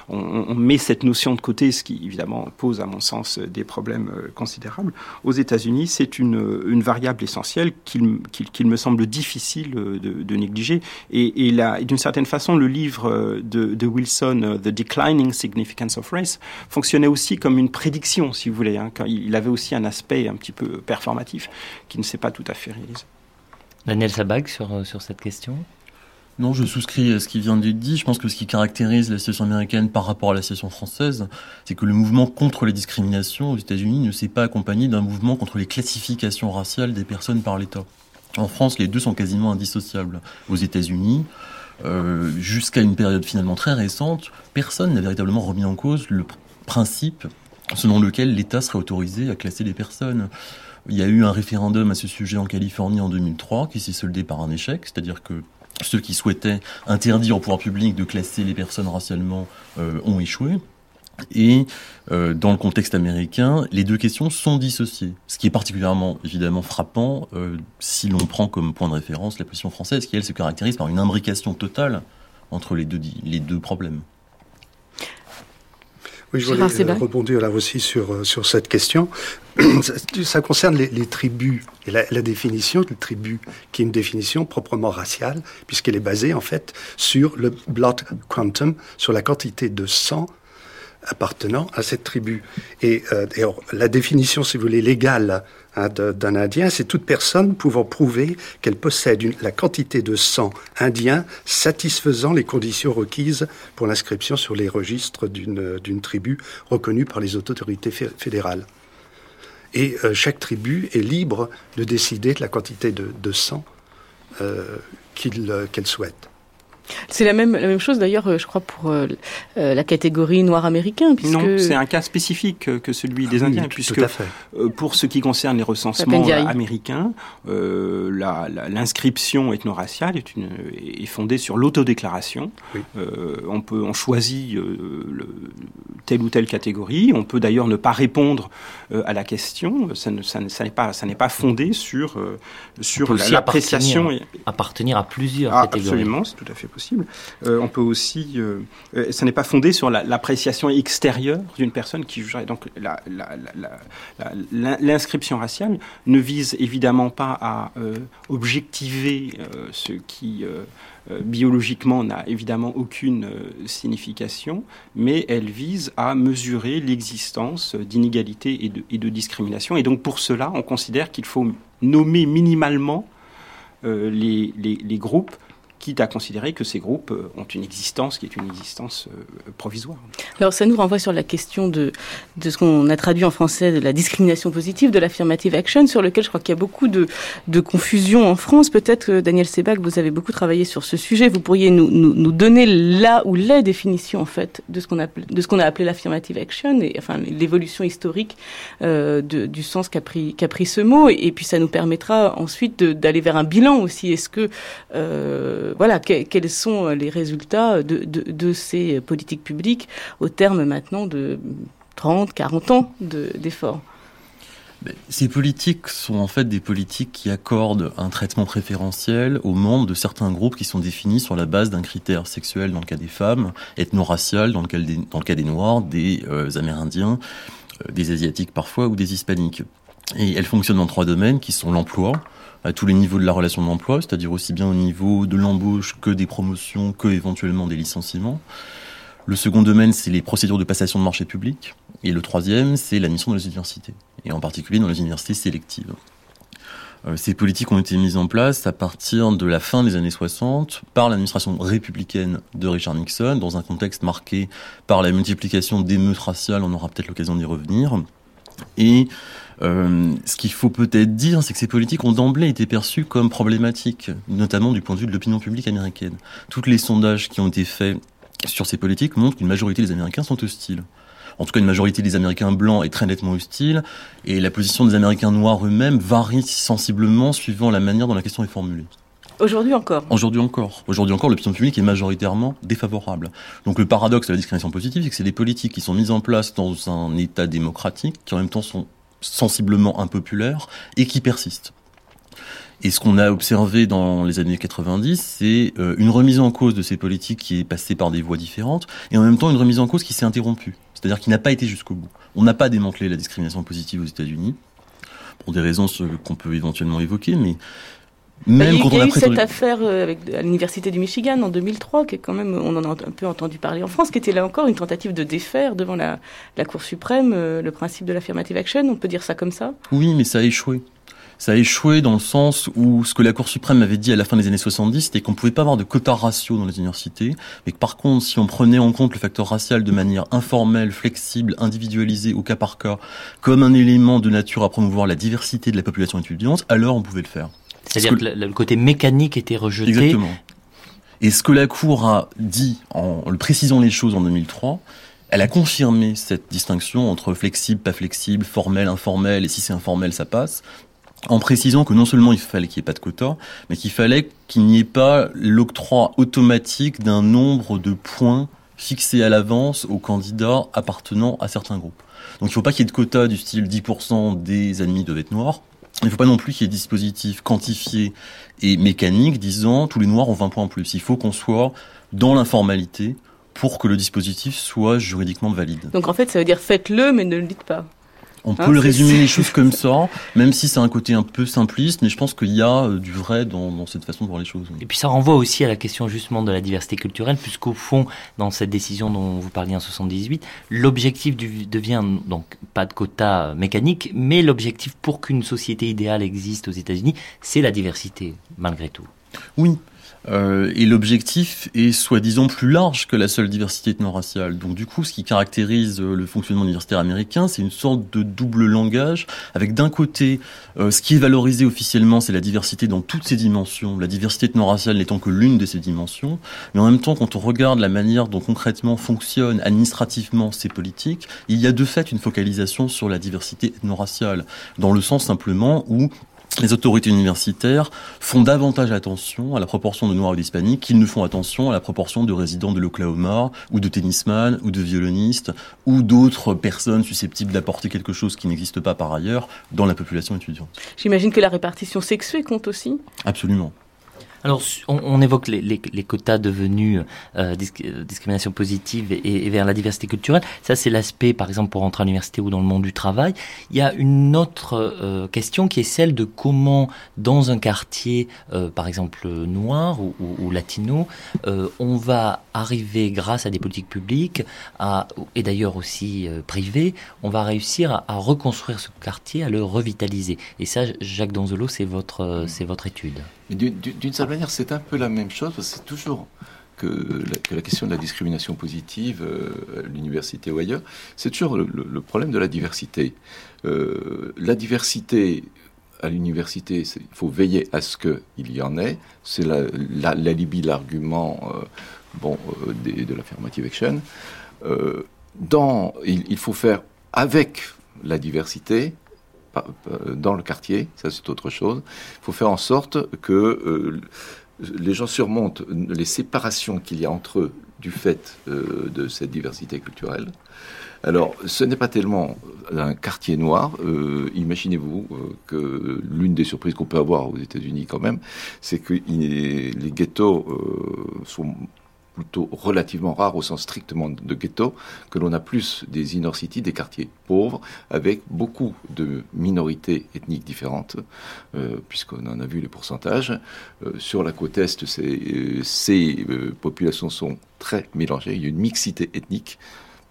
on, met cette notion de côté, ce qui évidemment pose, à mon sens, des problèmes considérables. Aux États-Unis, c'est une, variable essentielle qu'il me semble difficile de, négliger. Et, d'une certaine façon, le livre de, Wilson, euh, The Declining Significance of Race, fonctionnait aussi comme une prédiction, si vous voulez. Hein, il avait aussi un aspect un petit peu performatif qui ne s'est pas tout à fait réalisé. Daniel Sabag sur cette question non, je souscris à ce qui vient d'être dit. Je pense que ce qui caractérise la situation américaine par rapport à la situation française, c'est que le mouvement contre les discriminations aux États-Unis ne s'est pas accompagné d'un mouvement contre les classifications raciales des personnes par l'État. En France, les deux sont quasiment indissociables. Aux États-Unis, euh, jusqu'à une période finalement très récente, personne n'a véritablement remis en cause le principe selon lequel l'État serait autorisé à classer les personnes. Il y a eu un référendum à ce sujet en Californie en 2003 qui s'est soldé par un échec, c'est-à-dire que ceux qui souhaitaient interdire au pouvoir public de classer les personnes racialement euh, ont échoué. Et euh, dans le contexte américain, les deux questions sont dissociées. Ce qui est particulièrement évidemment frappant euh, si l'on prend comme point de référence la position française, qui elle se caractérise par une imbrication totale entre les deux, les deux problèmes. Oui, je voulais rebondir là aussi sur, sur cette question. Ça concerne les, les tribus et la, la, définition de tribu, qui est une définition proprement raciale, puisqu'elle est basée en fait sur le blood quantum, sur la quantité de sang appartenant à cette tribu. Et, euh, la définition, si vous voulez, légale hein, d'un Indien, c'est toute personne pouvant prouver qu'elle possède la quantité de sang indien satisfaisant les conditions requises pour l'inscription sur les registres d'une tribu reconnue par les autorités fédérales. Et euh, chaque tribu est libre de décider de la quantité de, de sang euh, qu'elle souhaite. C'est la même, la même chose d'ailleurs, euh, je crois, pour euh, euh, la catégorie noir américain. Puisque... Non, c'est un cas spécifique que celui des ah Indiens, puisque pour ce qui concerne les recensements américains, euh, l'inscription ethno-raciale est, une, est fondée sur l'autodéclaration. Euh, on, peut, on choisit le, telle ou telle catégorie. On peut d'ailleurs ne pas répondre à la question. Ça, ne, ça, n'est pas, ça n'est pas fondé sur, sur l'appréciation. Appartenir, appartenir, à plusieurs ah, catégories. Absolument, c'est tout à fait possible. Euh, on peut aussi, euh, euh, ça n'est pas fondé sur l'appréciation extérieure d'une personne qui jugerait. Donc l'inscription raciale ne vise évidemment pas à objectiver ce qui biologiquement n'a évidemment aucune signification, mais elle vise à mesurer l'existence d'inégalités et de, discrimination. Et donc pour cela, on considère qu'il faut nommer minimalement les, groupes quitte à considérer que ces groupes euh, ont une existence qui est une existence euh, provisoire. Alors ça nous renvoie sur la question de, de ce qu'on a traduit en français de la discrimination positive, de l'affirmative action, sur lequel je crois qu'il y a beaucoup de, de confusion en France. Peut-être, que Daniel Sebag, vous avez beaucoup travaillé sur ce sujet. Vous pourriez nous, nous, donner là ou les définitions en fait de ce qu'on a, a appelé l'affirmative action et enfin l'évolution historique euh, de, du sens qu'a pris, pris ce mot. Et, puis ça nous permettra ensuite d'aller vers un bilan aussi. Est-ce que euh, voilà, quels sont les résultats de, ces politiques publiques au terme maintenant de 30, 40 ans d'efforts? Ces politiques sont en fait des politiques qui accordent un traitement préférentiel aux membres de certains groupes qui sont définis sur la base d'un critère sexuel dans le cas des femmes, ethno-racial dans, le cas des, dans le cas des Noirs, des euh, Amérindiens, euh, des Asiatiques parfois ou des Hispaniques. Et elles fonctionnent dans trois domaines qui sont l'emploi, à tous les niveaux de la relation d'emploi, c'est-à-dire aussi bien au niveau de l'embauche que des promotions, que éventuellement des licenciements. Le second domaine, c'est les procédures de passation de marché public. Et le troisième, c'est l'admission dans les universités, et en particulier dans les universités sélectives. Euh, ces politiques ont été mises en place à partir de la fin des années 60 par l'administration républicaine de Richard Nixon, dans un contexte marqué par la multiplication d'émeutes raciales, on aura peut-être l'occasion d'y revenir, et euh, ce qu'il faut peut-être dire, c'est que ces politiques ont d'emblée été perçues comme problématiques, notamment du point de vue de l'opinion publique américaine. Tous les sondages qui ont été faits sur ces politiques montrent qu'une majorité des Américains sont hostiles. En tout cas, une majorité des Américains blancs est très nettement hostile, et la position des Américains noirs eux-mêmes varie sensiblement suivant la manière dont la question est formulée. Aujourd'hui encore Aujourd'hui encore. Aujourd'hui encore, l'opinion publique est majoritairement défavorable. Donc le paradoxe de la discrimination positive, c'est que c'est des politiques qui sont mises en place dans un État démocratique, qui en même temps sont sensiblement impopulaires et qui persistent. Et ce qu'on a observé dans les années 90, c'est euh, une remise en cause de ces politiques qui est passée par des voies différentes, et en même temps une remise en cause qui s'est interrompue, c'est-à-dire qui n'a pas été jusqu'au bout. On n'a pas démantelé la discrimination positive aux États-Unis, pour des raisons qu'on peut éventuellement évoquer, mais même il y a, eu cette affaire euh, à l'université du Michigan en 2003, qui est quand même, on en a un peu entendu parler en France, qui était là encore une tentative de défaire devant la, la Cour suprême euh, le principe de l'affirmative action. On peut dire ça comme ça? Oui, mais ça a échoué. Ça a échoué dans le sens où ce que la Cour suprême avait dit à la fin des années 70, c'était qu'on pouvait pas avoir de quota ratio dans les universités, mais que par contre, si on prenait en compte le facteur racial de manière informelle, flexible, individualisée, au cas par cas, comme un élément de nature à promouvoir la diversité de la population étudiante, alors on pouvait le faire. C'est-à-dire que, le côté mécanique était rejeté. Exactement. Et ce que la Cour a dit en le précisant les choses en 2003, elle a confirmé cette distinction entre flexible, pas flexible, formel, informel, et si c'est informel, ça passe, en précisant que non seulement il fallait qu'il n'y ait pas de quota, mais qu'il fallait qu'il n'y ait pas l'octroi automatique d'un nombre de points fixés à l'avance aux candidats appartenant à certains groupes. Donc il ne faut pas qu'il y ait de quota du style 10% des ennemis doivent être noirs, il ne faut pas non plus qu'il y ait des dispositifs quantifiés et mécaniques disant tous les noirs ont 20 points en plus. Il faut qu'on soit dans l'informalité pour que le dispositif soit juridiquement valide. Donc en fait, ça veut dire faites-le, mais ne le dites pas. On hein, peut le résumer les choses comme ça, même si c'est un côté un peu simpliste, mais je pense qu'il y a euh, du vrai dans, cette façon de voir les choses. Et puis ça renvoie aussi à la question justement de la diversité culturelle, puisqu'au fond, dans cette décision dont vous parliez en 78, l'objectif devient donc pas de quota mécanique, mais l'objectif pour qu'une société idéale existe aux États-Unis, c'est la diversité, malgré tout. Oui, euh, et l'objectif est soi-disant plus large que la seule diversité ethno-raciale. Donc du coup, ce qui caractérise euh, le fonctionnement universitaire américain, c'est une sorte de double langage, avec d'un côté, euh, ce qui est valorisé officiellement, c'est la diversité dans toutes ses dimensions, la diversité ethno-raciale n'étant que l'une de ces dimensions, mais en même temps, quand on regarde la manière dont concrètement fonctionnent administrativement ces politiques, il y a de fait une focalisation sur la diversité ethno-raciale, dans le sens simplement où les autorités universitaires font davantage attention à la proportion de Noirs et d'Hispaniques qu'ils ne font attention à la proportion de résidents de l'Oklahoma ou de tennisman ou de violonistes ou d'autres personnes susceptibles d'apporter quelque chose qui n'existe pas par ailleurs dans la population étudiante. J'imagine que la répartition sexuée compte aussi? Absolument. Alors, on, évoque les, quotas devenus euh, euh, discrimination positive et, vers la diversité culturelle. Ça, c'est l'aspect, par exemple, pour rentrer à l'université ou dans le monde du travail. Il y a une autre euh, question qui est celle de comment, dans un quartier, par exemple, noir ou, latino, on va arriver, grâce à des politiques publiques, à, et d'ailleurs aussi privées, on va réussir à, reconstruire ce quartier, à le revitaliser. Et ça, Jacques Donzolo, c'est votre, c'est votre étude. D'une certaine manière, c'est un peu la même chose, parce que c'est toujours que la, question de la discrimination positive euh, à l'université ou ailleurs, c'est toujours le, problème de la diversité. Euh, la diversité à l'université, il faut veiller à ce qu'il y en ait. C'est l'alibi, la, l'argument euh, bon, de l'affirmative action. il faut faire avec la diversité, dans le quartier, ça c'est autre chose. Il faut faire en sorte que euh, les gens surmontent les séparations qu'il y a entre eux du fait euh, de cette diversité culturelle. Alors, ce n'est pas tellement un quartier noir. Imaginez-vous que l'une des surprises qu'on peut avoir aux États-Unis quand même, c'est que les ghettos sont plutôt relativement rare au sens strictement de ghetto, que l'on a plus des inner cities, des quartiers pauvres, avec beaucoup de minorités ethniques différentes, euh, puisqu'on en a vu les pourcentages. Euh, sur la côte Est, ces, ces euh, populations sont très mélangées, il y a une mixité ethnique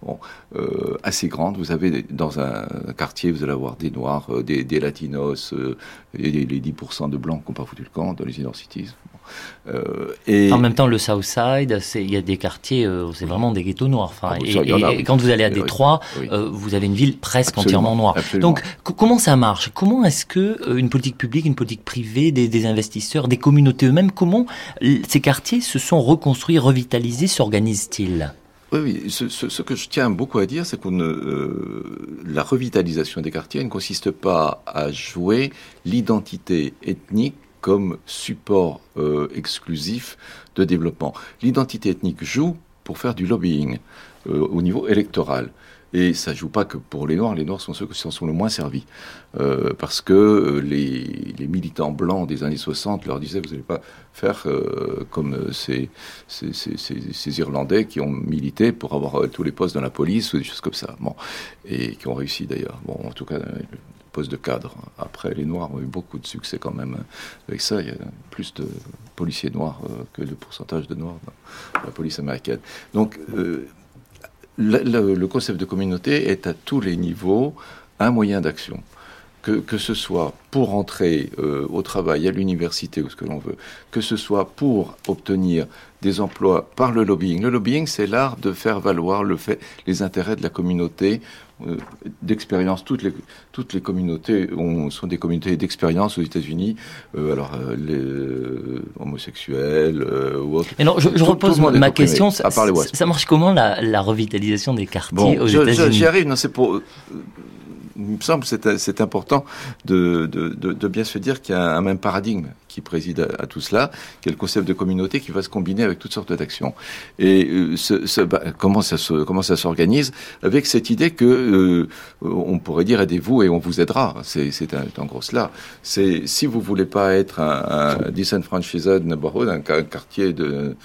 bon, euh, assez grande. Vous avez dans un quartier, vous allez avoir des Noirs, euh, des, des, Latinos, euh, et les, 10% de Blancs qui n'ont pas foutu le camp dans les inner cities. et en même temps, le South Side, il y a des quartiers, c'est vraiment des ghettos noirs. Enfin, ah, et, quand vous allez à Détroit, vous avez une ville presque entièrement noire. Donc, comment ça marche? Comment est-ce que une politique publique, une politique privée, des, des investisseurs, des communautés eux-mêmes, comment ces quartiers se sont reconstruits, revitalisés, s'organisent-ils? Oui, Ce, que je tiens beaucoup à dire, c'est que euh, la revitalisation des quartiers ne consiste pas à jouer l'identité ethnique comme support euh, exclusif de développement. L'identité ethnique joue pour faire du lobbying euh, au niveau électoral. Et ça joue pas que pour les Noirs. Les Noirs sont ceux qui sont le moins servis. Euh, parce que euh, les, militants blancs des années 60 leur disaient, vous n'allez pas faire euh, comme ces, Irlandais qui ont milité pour avoir tous les postes dans la police ou des choses comme ça. Bon. Et qui ont réussi d'ailleurs. Bon, en tout cas, le poste de cadre. Après, les Noirs ont eu beaucoup de succès quand même avec ça. Il y a plus de policiers noirs que de pourcentage de Noirs dans la police américaine. Donc, le, concept de communauté est à tous les niveaux un moyen d'action. Que, que, ce soit pour entrer euh, au travail, à l'université ou ce que l'on veut, que ce soit pour obtenir des emplois par le lobbying. Le lobbying, c'est l'art de faire valoir le fait, les intérêts de la communauté euh, d'expérience. Toutes les, toutes les communautés sont des communautés d'expérience aux États-Unis. Euh, alors, euh, les homosexuels ou autres. Mais non, je, repose ma question. Ça, ça, marche comment la, revitalisation des quartiers aux États-Unis? J'y arrive. Non, c'est pour il me semble que c'est important de, de, de, bien se dire qu'il y a un même paradigme qui préside à, tout cela, qui est le concept de communauté qui va se combiner avec toutes sortes d'actions. Et euh, ce, bah, comment ça se, comment ça s'organise avec cette idée que euh, on pourrait dire aidez-vous et on vous aidera. C'est en gros cela. C'est si vous voulez pas être un, un disenfranchised neighborhood, un, un quartier de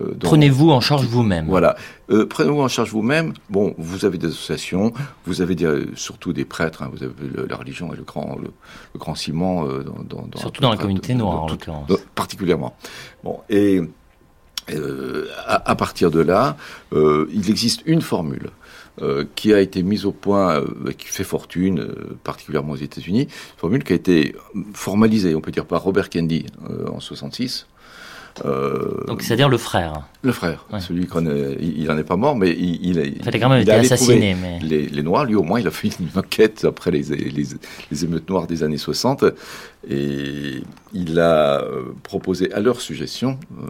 Euh, prenez-vous en charge vous-même. Voilà. Euh, prenez-vous en charge vous-même. Bon, vous avez des associations, vous avez surtout des prêtres. Hein, vous avez la religion et le grand, le, grand ciment euh, dans, dans, Surtout dans la communauté noire, en l'occurrence. Particulièrement. Bon, et à, partir de là, il existe une formule. qui a été mise au point, qui fait fortune, particulièrement aux États-Unis, formule qui a été formalisée, on peut dire, par Robert Kennedy en 66, euh, Donc c'est-à-dire le frère. Le frère, celui qu'on il n'en est pas mort, mais il, il, il a quand même été assassiné. Mais... Les, Noirs, lui au moins, il a fait une enquête après les, les, émeutes noires des années 60, et il a euh, proposé à leur suggestion euh,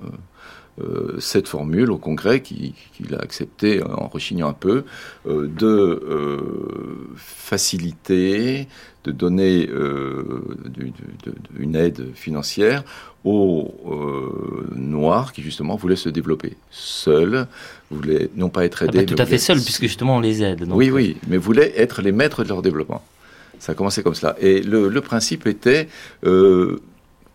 cette formule au Congrès qu'il a accepté en rechignant un peu, de faciliter, de donner une aide financière aux euh, Noirs qui justement voulaient se développer seuls, voulaient non pas être aidés. Pas tout à fait seuls, puisque justement on les aide. Oui, oui, mais voulaient être les maîtres de leur développement. Ça a commencé comme cela. Et le, principe était euh,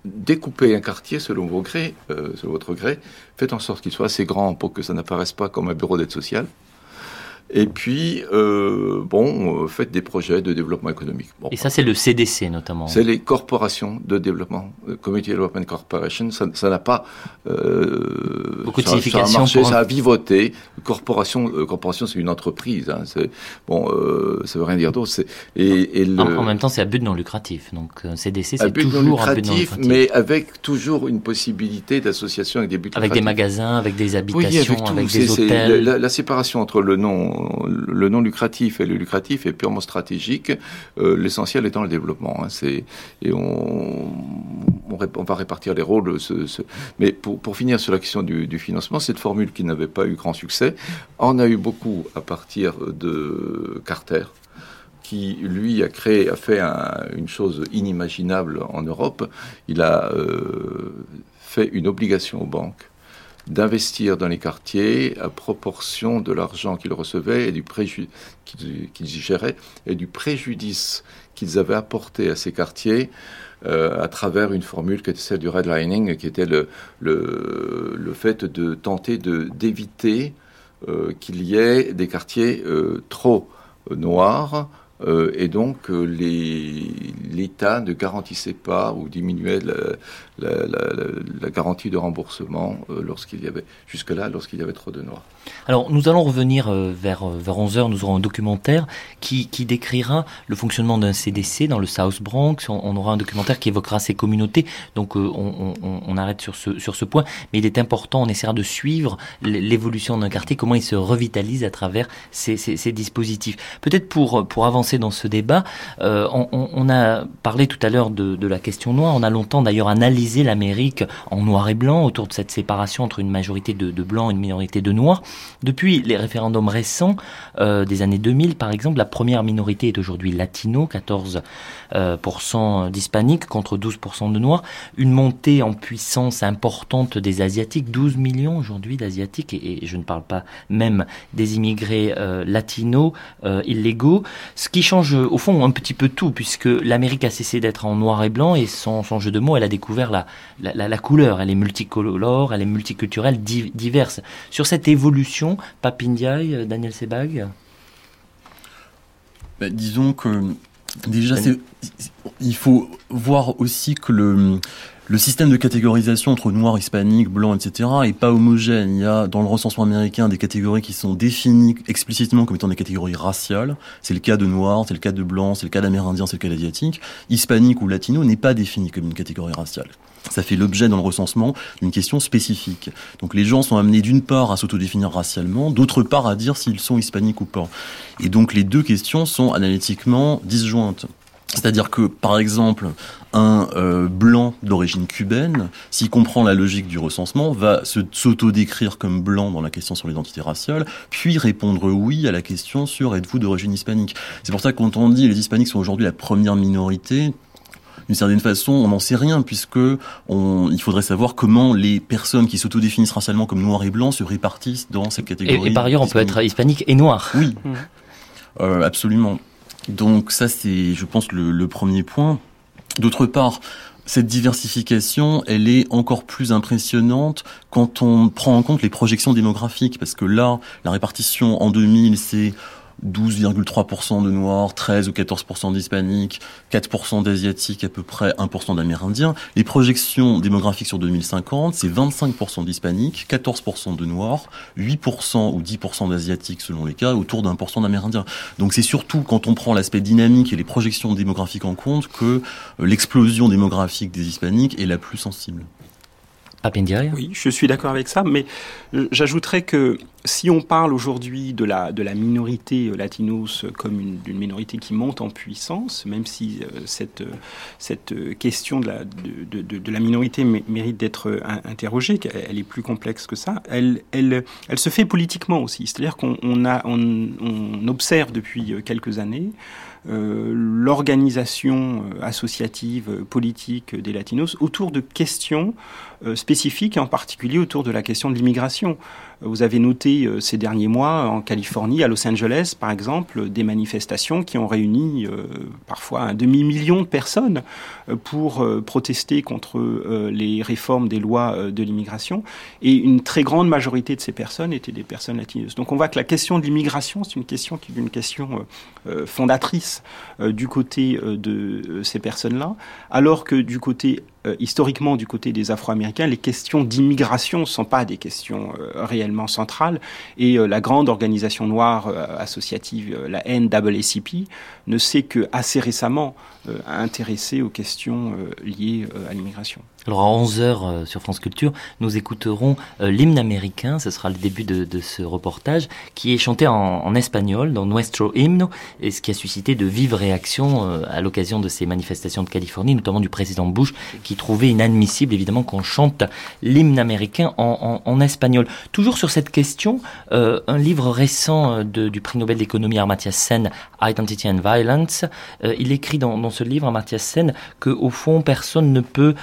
découper un quartier selon vos grés, euh, selon votre gré, faites en sorte qu'il soit assez grand pour que ça n'apparaisse pas comme un bureau d'aide sociale. Et puis, euh, bon, euh, faites des projets de développement économique. et ça, c'est le CDC notamment. C'est les corporations de développement, euh, Community Development Corporation. Ça n'a pas euh, beaucoup de signification. Ça a, ça a vivoté. Corporation, corporation, c'est une entreprise. Hein, bon, ça veut rien dire d'autre. Et, et le... en, même temps, c'est à but non lucratif. Donc, CDC, c'est toujours un but non lucratif, mais avec toujours une possibilité d'association avec des buts avec des magasins, avec des habitations, avec, des hôtels. la séparation entre le nom le non lucratif et le lucratif est purement stratégique, euh, l'essentiel étant le développement. Hein, et on, va répartir les rôles. mais pour, finir sur la question du, financement, cette formule qui n'avait pas eu grand succès en a eu beaucoup à partir de Carter qui lui a créé, a fait une chose inimaginable en Europe. Il a euh, fait une obligation aux banques d'investir dans les quartiers à proportion de l'argent qu'ils recevaient et du préjudice qu'ils y géraient et du préjudice qu'ils avaient apporté à ces quartiers euh, à travers une formule qui était celle du redlining, qui était le, fait de tenter d'éviter euh, qu'il y ait des quartiers euh, trop noirs et donc l'État ne garantissait pas ou diminuait la, garantie de remboursement euh, lorsqu'il y avait jusque-là lorsqu'il y avait trop de noirs. Alors nous allons revenir vers, vers 11 heures, nous aurons un documentaire qui, qui décrira le fonctionnement d'un CDC dans le South Bronx, on, aura un documentaire qui évoquera ces communautés, donc on, on, on, arrête sur ce, sur ce point, mais il est important, on essaiera de suivre l'évolution d'un quartier, comment il se revitalise à travers ces, dispositifs. Peut-être pour, pour avancer dans ce débat. Euh, on, a parlé tout à l'heure de, la question noire. On a longtemps d'ailleurs analysé l'Amérique en noir et blanc autour de cette séparation entre une majorité de, blancs et une minorité de noirs. Depuis les référendums récents euh, des années 2000, par exemple, la première minorité est aujourd'hui latino, 14% euh, d'hispaniques contre 12% de noirs. Une montée en puissance importante des asiatiques, 12 millions aujourd'hui d'asiatiques, et, je ne parle pas même des immigrés latinos illégaux, ce qui change au fond un petit peu tout, puisque l'Amérique a cessé d'être en noir et blanc et son, son jeu de mots, elle a découvert la, la, couleur. Elle est multicolore, elle est multiculturelle, diverse. Sur cette évolution, Papindiaï, euh, Daniel Sebag bah, Disons que déjà, il faut voir aussi que le le système de catégorisation entre noir, hispanique, blanc, etc. est pas homogène. Il y a dans le recensement américain des catégories qui sont définies explicitement comme étant des catégories raciales. C'est le cas de noir, c'est le cas de blanc, c'est le cas d'amérindien, c'est le cas d'asiatique. Hispanique ou latino n'est pas défini comme une catégorie raciale. Ça fait l'objet dans le recensement d'une question spécifique. Donc les gens sont amenés d'une part à s'autodéfinir racialement, d'autre part à dire s'ils sont hispaniques ou pas. Et donc les deux questions sont analytiquement disjointes. C'est-à-dire que, par exemple, un euh, blanc d'origine cubaine, s'il comprend la logique du recensement, va s'auto-décrire comme blanc dans la question sur l'identité raciale, puis répondre oui à la question sur êtes-vous d'origine hispanique. C'est pour ça que quand on dit les hispaniques sont aujourd'hui la première minorité, d'une certaine façon, on n'en sait rien, puisque il faudrait savoir comment les personnes qui s'autodéfinissent racialement comme noirs et blancs se répartissent dans cette catégorie. Et, par ailleurs, on peut être hispanique et noir. Oui, mmh. euh, absolument. Donc ça, c'est, je pense, le, premier point. D'autre part, cette diversification, elle est encore plus impressionnante quand on prend en compte les projections démographiques, parce que là, la répartition en 2000, c'est 12,3% de Noirs, 13 ou 14% d'Hispaniques, 4% d'Asiatiques, à peu près 1% d'Amérindiens. Les projections démographiques sur 2050, c'est 25% d'Hispaniques, 14% de Noirs, 8% ou 10% d'Asiatiques selon les cas, autour d'un pour d'Amérindiens. Donc c'est surtout quand on prend l'aspect dynamique et les projections démographiques en compte que euh, l'explosion démographique des Hispaniques est la plus sensible. Oui, je suis d'accord avec ça, mais euh, j'ajouterais que si on parle aujourd'hui de la, de la minorité euh, latinos comme une, minorité qui monte en puissance, même si euh, cette, cette question de la, de, de, de la minorité mérite d'être interrogée, elle est plus complexe que ça, elle, elle, elle se fait politiquement aussi. C'est-à-dire qu'on on on, on observe depuis quelques années l'organisation euh, associative euh, politique des latinos autour de questions spécifiques, en particulier autour de la question de l'immigration. Vous avez noté euh, ces derniers mois en Californie, à Los Angeles par exemple, des manifestations qui ont réuni euh, parfois un demi-million de personnes euh, pour protester contre les réformes des lois de l'immigration. Et une très grande majorité de ces personnes étaient des personnes latineuses. Donc on voit que la question de l'immigration, c'est une question qui est une question fondatrice du côté de ces personnes-là, alors que du côté euh, historiquement du côté des Afro-Américains, les questions d'immigration ne sont pas des questions euh, réellement centrales. Et euh, la grande organisation noire associative, la NAACP, ne s'est que assez récemment intéressée aux questions liées à l'immigration. Alors à 11h euh, sur France Culture, nous écouterons euh, l'hymne américain, ce sera le début de, de ce reportage, qui est chanté en, en, espagnol dans Nuestro Himno, et ce qui a suscité de vives réactions euh, à l'occasion de ces manifestations de Californie, notamment du président Bush, qui trouvait inadmissible évidemment qu'on chante l'hymne américain en, en, en, espagnol. Toujours sur cette question, euh, un livre récent de, du prix Nobel d'économie Amartya Sen, Identity and Violence, il écrit dans, dans ce livre, Amartya Sen, que au fond personne ne peut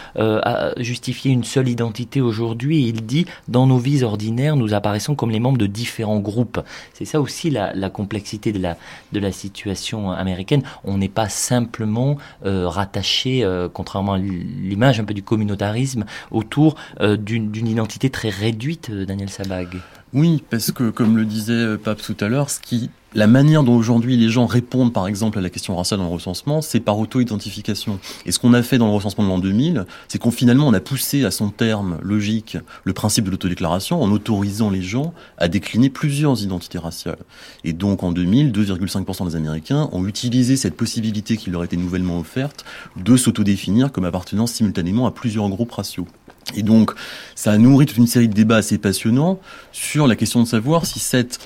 justifier une seule identité aujourd'hui. Il dit, dans nos vies ordinaires, nous apparaissons comme les membres de différents groupes. C'est ça aussi la, la, complexité de la, de la situation américaine. On n'est pas simplement euh, rattaché, euh, contrairement à l'image un peu du communautarisme, autour euh, d'une identité très réduite, euh, Daniel Sabag. Oui, parce que comme le disait Pape tout à l'heure, ce qui la manière dont aujourd'hui les gens répondent, par exemple, à la question raciale dans le recensement, c'est par auto-identification. Et ce qu'on a fait dans le recensement de l'an 2000, c'est qu'on finalement on a poussé à son terme logique le principe de l'autodéclaration en autorisant les gens à décliner plusieurs identités raciales. Et donc en 2000, 2,5% des Américains ont utilisé cette possibilité qui leur était nouvellement offerte de s'autodéfinir comme appartenant simultanément à plusieurs groupes raciaux. Et donc, ça a nourri toute une série de débats assez passionnants sur la question de savoir si cette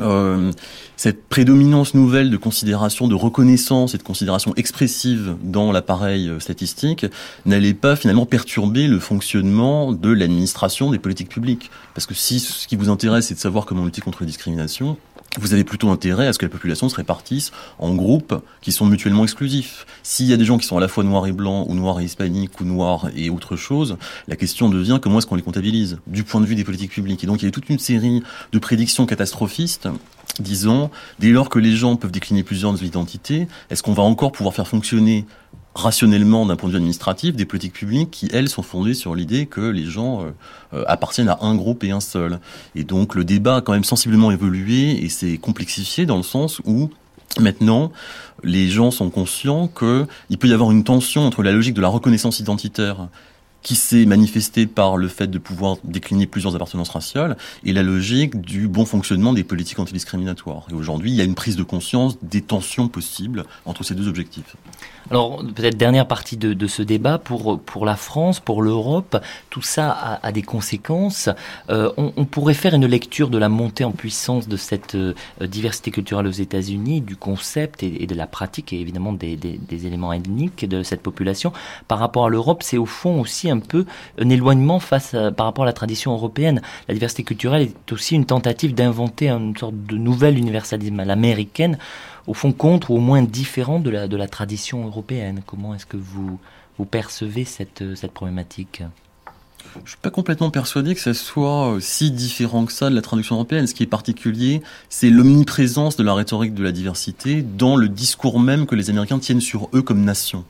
euh, cette prédominance nouvelle de considération, de reconnaissance et de considération expressive dans l'appareil euh, statistique n'allait pas finalement perturber le fonctionnement de l'administration des politiques publiques. Parce que si ce qui vous intéresse, c'est de savoir comment lutter contre la discrimination, vous avez plutôt intérêt à ce que la population se répartisse en groupes qui sont mutuellement exclusifs. S'il y a des gens qui sont à la fois noirs et blancs, ou noirs et hispaniques, ou noirs et autre chose, la question devient comment est-ce qu'on les comptabilise du point de vue des politiques publiques. Et donc il y a toute une série de prédictions catastrophistes disons, dès lors que les gens peuvent décliner plusieurs identités, est-ce qu'on va encore pouvoir faire fonctionner rationnellement d'un point de vue administratif des politiques publiques qui, elles, sont fondées sur l'idée que les gens euh, euh, appartiennent à un groupe et un seul. Et donc le débat a quand même sensiblement évolué et s'est complexifié dans le sens où Maintenant, les gens sont conscients qu'il peut y avoir une tension entre la logique de la reconnaissance identitaire qui s'est manifesté par le fait de pouvoir décliner plusieurs appartenances raciales et la logique du bon fonctionnement des politiques antidiscriminatoires. Et aujourd'hui, il y a une prise de conscience des tensions possibles entre ces deux objectifs. Alors, peut-être dernière partie de, ce débat, pour, pour la France, pour l'Europe, tout ça a, des conséquences. Euh, on, pourrait faire une lecture de la montée en puissance de cette euh, diversité culturelle aux États-Unis, du concept et, de la pratique, et évidemment des, des, éléments ethniques de cette population. Par rapport à l'Europe, c'est au fond aussi un peu un éloignement face par rapport à la tradition européenne. La diversité culturelle est aussi une tentative d'inventer une sorte de nouvel universalisme à l'américaine au fond contre ou au moins différent de la, de la tradition européenne. Comment est-ce que vous, vous percevez cette, cette problématique? Je suis pas complètement persuadé que ça soit si différent que ça de la traduction européenne. Ce qui est particulier, c'est l'omniprésence de la rhétorique de la diversité dans le discours même que les Américains tiennent sur eux comme nation.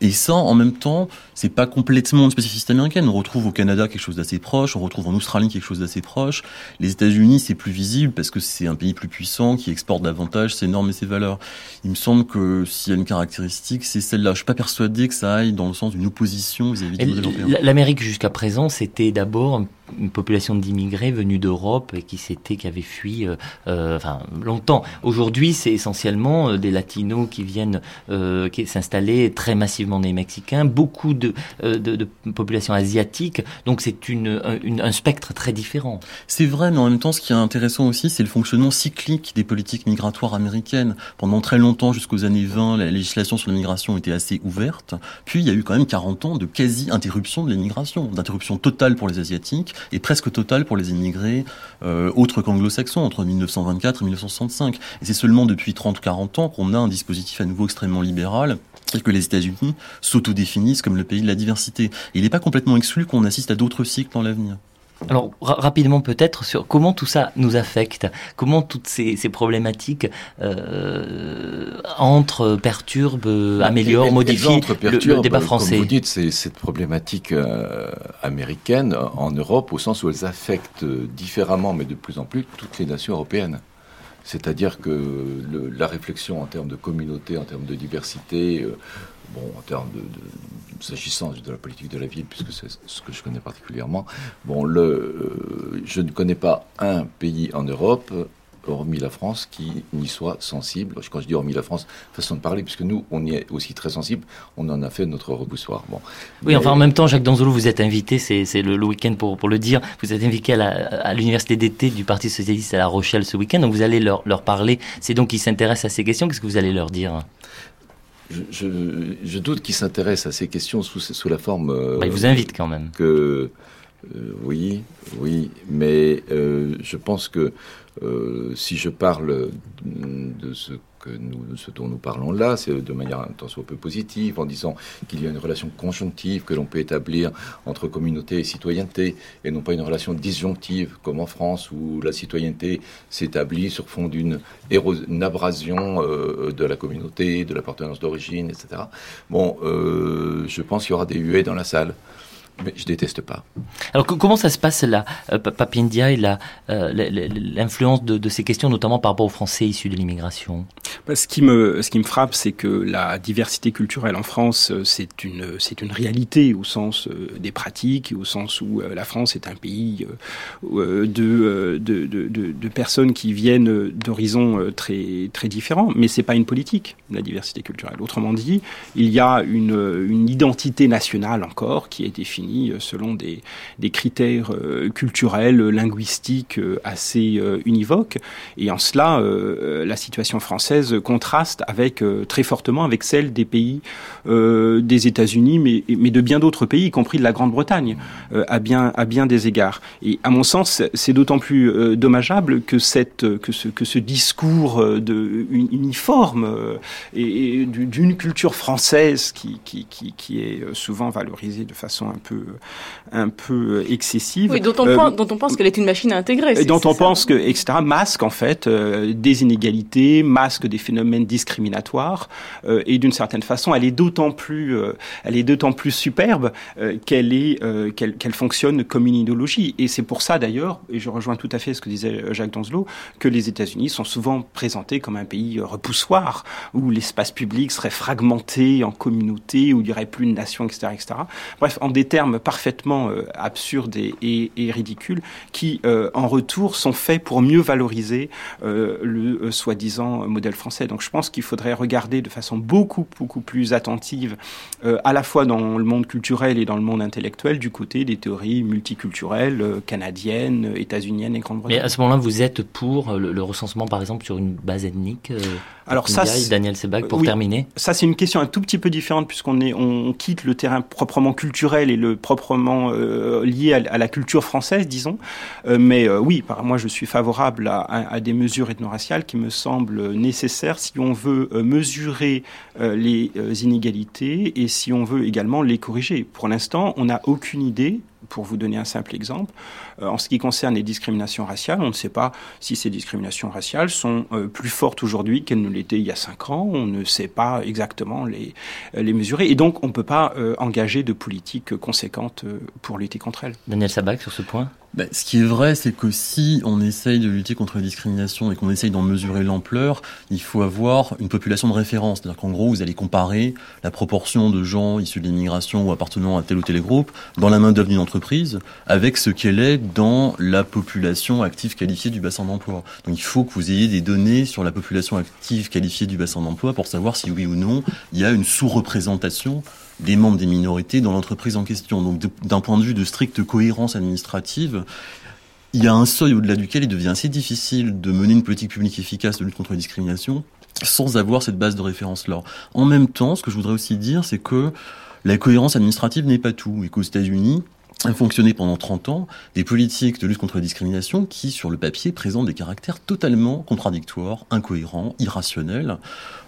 Et ça, en même temps, c'est pas complètement une spécificité américaine. On retrouve au Canada quelque chose d'assez proche, on retrouve en Australie quelque chose d'assez proche. Les États-Unis, c'est plus visible parce que c'est un pays plus puissant qui exporte davantage ses normes et ses valeurs. Il me semble que s'il y a une caractéristique, c'est celle-là. Je suis pas persuadé que ça aille dans le sens d'une opposition vis-à-vis du modèle L'Amérique jusqu'à présent, c'était d'abord une population d'immigrés venus d'Europe et qui s'étaient, qui avaient fui, euh, euh, enfin longtemps. Aujourd'hui, c'est essentiellement euh, des latinos qui viennent euh, s'installer très massivement des Mexicains, beaucoup de, de, de populations asiatiques. Donc c'est une, une, un spectre très différent. C'est vrai, mais en même temps, ce qui est intéressant aussi, c'est le fonctionnement cyclique des politiques migratoires américaines. Pendant très longtemps, jusqu'aux années 20, la législation sur l'immigration était assez ouverte. Puis il y a eu quand même 40 ans de quasi-interruption de l'immigration, d'interruption totale pour les asiatiques et presque totale pour les immigrés euh, autres qu'anglo-saxons entre 1924 et 1965. Et c'est seulement depuis 30 ou 40 ans qu'on a un dispositif à nouveau extrêmement libéral et que les États-Unis s'autodéfinissent comme le pays de la diversité. Il n'est pas complètement exclu qu'on assiste à d'autres cycles dans l'avenir. Alors rapidement peut-être sur comment tout ça nous affecte, comment toutes ces, ces problématiques euh, entrent, perturbent, euh, améliorent, modifient le, le, débat français. Comme vous dites, c'est cette problématique euh, américaine en Europe au sens où elles affectent différemment, mais de plus en plus, toutes les nations européennes. C'est-à-dire que la réflexion en termes de communauté, en termes de diversité, euh, bon, en termes de, de s'agissant de la politique de la ville, puisque c'est ce que je connais particulièrement, bon, le, euh, je ne connais pas un pays en Europe hormis la France, qui n'y soit sensible. Quand je dis hormis la France, façon de parler, puisque nous, on y est aussi très sensible, on en a fait notre repoussoir. Bon. Oui, Mais... enfin, en même temps, Jacques Danzolo, vous êtes invité, c'est le, le week-end pour, pour le dire, vous êtes invité à l'université d'été du Parti Socialiste à La Rochelle ce week-end, donc vous allez leur, leur parler. C'est donc qu'ils s'intéressent à ces questions. Qu'est-ce que vous allez leur dire? Je, je, je, doute qu'ils s'intéressent à ces questions sous, sous la forme. Euh, bah, ils vous invitent quand même. Que euh, oui, oui, mais euh, je pense que euh, si je parle de ce dont nous parlons là, c'est de manière un peu positive, en disant qu'il y a une relation conjonctive que l'on peut établir entre communauté et citoyenneté, et non pas une relation disjonctive comme en France où la citoyenneté s'établit sur fond d'une abrasion euh, de la communauté, de l'appartenance d'origine, etc. Bon, euh, je pense qu'il y aura des huées dans la salle. Mais je déteste pas. Alors comment ça se passe là, euh, Papindia et l'influence de, de, ces questions, notamment par rapport aux Français issus de l'immigration? Bah, ce, qui me, ce qui me frappe, c'est que la diversité culturelle en France, euh, c'est une, c'est une réalité au sens euh, des pratiques, au sens où euh, la France est un pays euh, de, de, de, de, personnes qui viennent d'horizons très, très différents. Mais c'est pas une politique, la diversité culturelle. Autrement dit, il y a une, une identité nationale encore qui est définie selon des, critères euh, culturels, linguistiques euh, assez euh, univoques. Et en cela, la situation française contraste avec très fortement avec celle des pays des États-Unis, mais, mais de bien d'autres pays, y compris de la Grande-Bretagne, à bien à bien des égards. Et à mon sens, c'est d'autant plus dommageable que cette que ce que ce discours de uniforme et, d'une culture française qui, qui, qui est souvent valorisée de façon un peu un peu excessive. Oui, dont on, euh, pense, dont on pense qu'elle est une machine à intégrer. Et dont on ça. pense que, etc., masque en fait euh, des inégalités, masque des phénomènes discriminatoires, euh, et d'une certaine façon, elle est d'autant plus, euh, elle est d'autant plus superbe euh, qu'elle est, qu'elle qu fonctionne comme une idéologie. Et c'est pour ça d'ailleurs, et je rejoins tout à fait ce que disait Jacques Danzelot, que les États-Unis sont souvent présentés comme un pays repoussoir où l'espace public serait fragmenté en communautés, où il n'y aurait plus de nation, etc., etc. Bref, en des termes parfaitement euh, absurdes et, et, et, ridicules qui, euh, en retour, sont faits pour mieux valoriser euh, le soi-disant modèle français. Donc je pense qu'il faudrait regarder de façon beaucoup, beaucoup plus attentive, à la fois dans le monde culturel et dans le monde intellectuel, du côté des théories multiculturelles canadiennes, états-uniennes et Grande-Bretagne. Mais à ce moment-là, vous êtes pour le, le, recensement, par exemple, sur une base ethnique alors ça, Daniel Sebag, pour oui, terminer? Ça, c'est une question un tout petit peu différente puisqu'on est, on quitte le terrain proprement culturel et le proprement euh, lié à, la culture française, disons. Euh, mais euh, oui, moi, je suis favorable à, à, des mesures ethno-raciales qui me semblent nécessaires si on veut mesurer les inégalités et si on veut également les corriger. Pour l'instant, on n'a aucune idée Pour vous donner un simple exemple, en ce qui concerne les discriminations raciales, on ne sait pas si ces discriminations raciales sont plus fortes aujourd'hui qu'elles ne l'étaient il y a cinq ans. On ne sait pas exactement les, les mesurer. Et donc, on ne peut pas engager de politique conséquente pour lutter contre elles. Daniel Sabac, sur ce point bah, ce qui est vrai, c'est qu'aussi on essaye de lutter contre la discrimination et qu'on essaye d'en mesurer l'ampleur, il faut avoir une population de référence. C'est-à-dire qu'en gros, vous allez comparer la proportion de gens issus de l'immigration ou appartenant à tel ou tel groupe dans la main-d'œuvre d'une entreprise avec ce qu'elle est dans la population active qualifiée du bassin d'emploi. Donc il faut que vous ayez des données sur la population active qualifiée du bassin d'emploi pour savoir si oui ou non il y a une sous-représentation des membres des minorités dans l'entreprise en question. Donc d'un point de vue de stricte cohérence administrative, il y a un seuil au-delà duquel il devient assez difficile de mener une politique publique efficace de lutte contre la discrimination sans avoir cette base de référence-là. En même temps, ce que je voudrais aussi dire, c'est que la cohérence administrative n'est pas tout et qu'aux États-Unis, a fonctionné pendant 30 ans des politiques de lutte contre la discrimination qui, sur le papier, présentent des caractères totalement contradictoires, incohérents, irrationnels,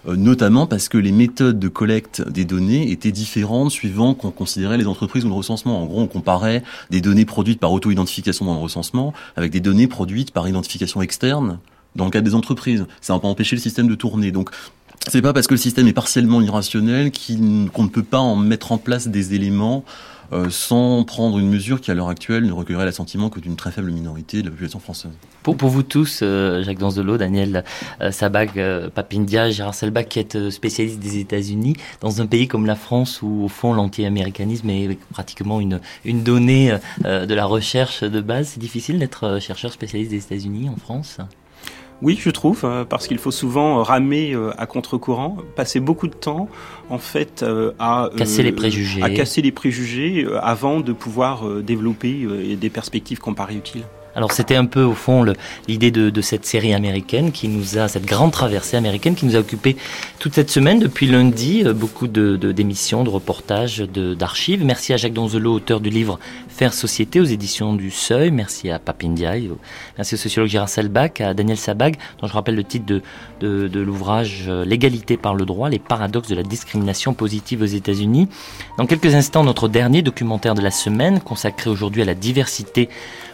notamment parce que les méthodes de collecte des données étaient différentes suivant qu'on considérait les entreprises ou le recensement. En gros, on comparait des données produites par auto-identification dans le recensement avec des données produites par identification externe dans le cadre des entreprises. Ça n'a pas empêché le système de tourner. Donc, c'est pas parce que le système est partiellement irrationnel qu'on ne peut pas en mettre en place des éléments euh, sans prendre une mesure qui, à l'heure actuelle, ne recueillerait l'assentiment que d'une très faible minorité de la population française. Pour, vous tous, euh, Jacques Danzelot, Daniel euh, Sabag, Papindia, Gérard Selbach, qui êtes spécialiste des États-Unis, dans un pays comme la France où, au fond, l'anti-américanisme est pratiquement une, une donnée de la recherche de base, c'est difficile d'être chercheur spécialiste des États-Unis en France? Oui, je trouve, euh, parce qu'il faut souvent euh, ramer euh, à contre-courant, passer beaucoup de temps, en fait, à casser les préjugés, à casser les préjugés avant de pouvoir développer des perspectives comparées utiles. Alors c'était un peu au fond l'idée de, cette série américaine qui nous a, cette grande traversée américaine qui nous a occupé toute cette semaine depuis lundi, euh, beaucoup de d'émissions, de, reportages, d'archives. Merci à Jacques Donzelot, auteur du livre Faire Société aux éditions du Seuil. Merci à Papindiaï, merci au sociologue Gérard Selbach, à Daniel Sabag, dont je rappelle le titre de, de l'ouvrage euh, L'égalité par le droit, les paradoxes de la discrimination positive aux États-Unis. Dans quelques instants, notre dernier documentaire de la semaine consacré aujourd'hui à la diversité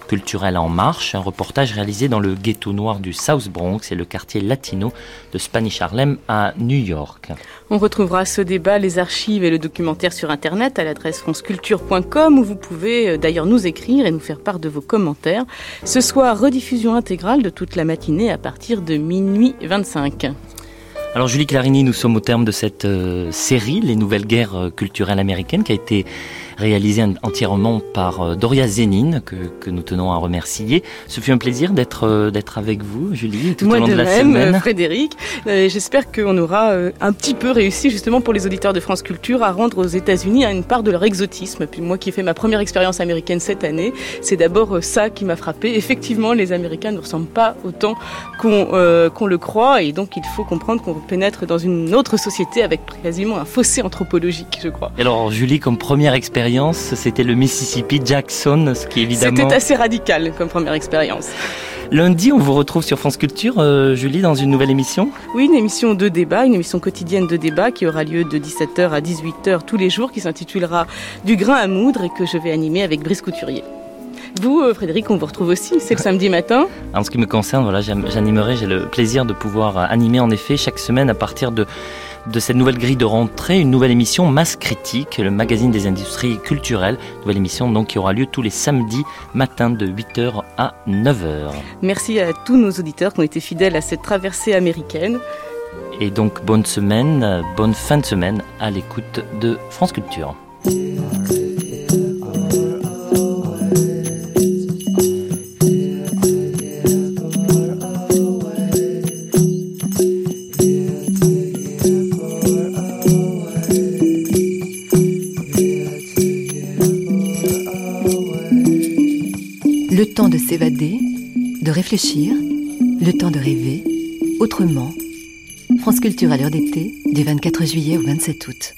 culturelle en marche, un reportage réalisé dans le ghetto noir du South Bronx et le quartier latino de Spanish Harlem à New York. On retrouvera ce débat, les archives et le documentaire sur internet à l'adresse franceculture.com où vous pouvez euh, d'ailleurs nous écrire et nous faire part de vos commentaires. Ce soir, rediffusion intégrale de toute la matinée à partir de minuit 25. Alors Julie Clarini, nous sommes au terme de cette euh, série, Les nouvelles guerres euh, culturelles américaines, qui a été réalisé entièrement par euh, Doria Zénine, que, que, nous tenons à remercier. Ce fut un plaisir d'être euh, d'être avec vous, Julie, tout au long de, la même, semaine. Frédéric. Euh, J'espère qu'on aura un petit peu réussi, justement, pour les auditeurs de France Culture, à rendre aux États-Unis une part de leur exotisme. Puis moi qui ai fait ma première expérience américaine cette année, c'est d'abord ça qui m'a frappé. Effectivement, les Américains ne ressemblent pas autant qu'on euh, qu'on le croit, et donc il faut comprendre qu'on pénètre dans une autre société avec quasiment un fossé anthropologique, je crois. Et alors, Julie, comme première expérience, c'était le Mississippi Jackson, ce qui évidemment... C'était assez radical comme première expérience. Lundi, on vous retrouve sur France Culture, euh, Julie, dans une nouvelle émission Oui, une émission de débat, une émission quotidienne de débat qui aura lieu de 17h à 18h tous les jours, qui s'intitulera Du grain à moudre et que je vais animer avec Brice Couturier. Vous, euh, Frédéric, on vous retrouve aussi, c'est le samedi matin. En ce qui me concerne, voilà, j'animerai, j'ai le plaisir de pouvoir animer en effet chaque semaine à partir de de cette nouvelle grille de rentrée, une nouvelle émission Masse Critique, le magazine des industries culturelles. Nouvelle émission donc qui aura lieu tous les samedis matins de 8h à 9h. Merci à tous nos auditeurs qui ont été fidèles à cette traversée américaine. Et donc bonne semaine, bonne fin de semaine à l'écoute de France Culture. S'évader, de réfléchir, le temps de rêver, autrement. France Culture à l'heure d'été, du 24 juillet au 27 août.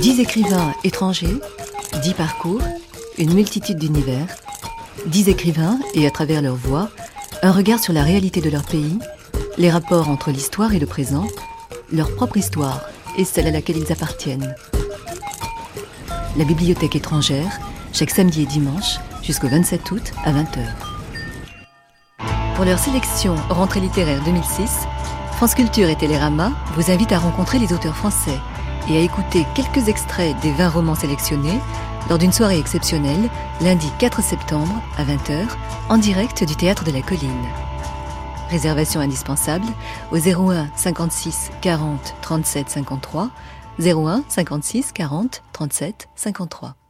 Dix écrivains étrangers, dix parcours, une multitude d'univers, dix écrivains et à travers leur voix, un regard sur la réalité de leur pays, les rapports entre l'histoire et le présent, leur propre histoire et celle à laquelle ils appartiennent. La bibliothèque étrangère, chaque samedi et dimanche, jusqu'au 27 août à 20h. Pour leur sélection Rentrée littéraire 2006, France Culture et Télérama vous invitent à rencontrer les auteurs français et à écouter quelques extraits des 20 romans sélectionnés lors d'une soirée exceptionnelle lundi 4 septembre à 20h en direct du Théâtre de la Colline. Réservation indispensable au 01 56 40 37 53 01 56 40 37 53.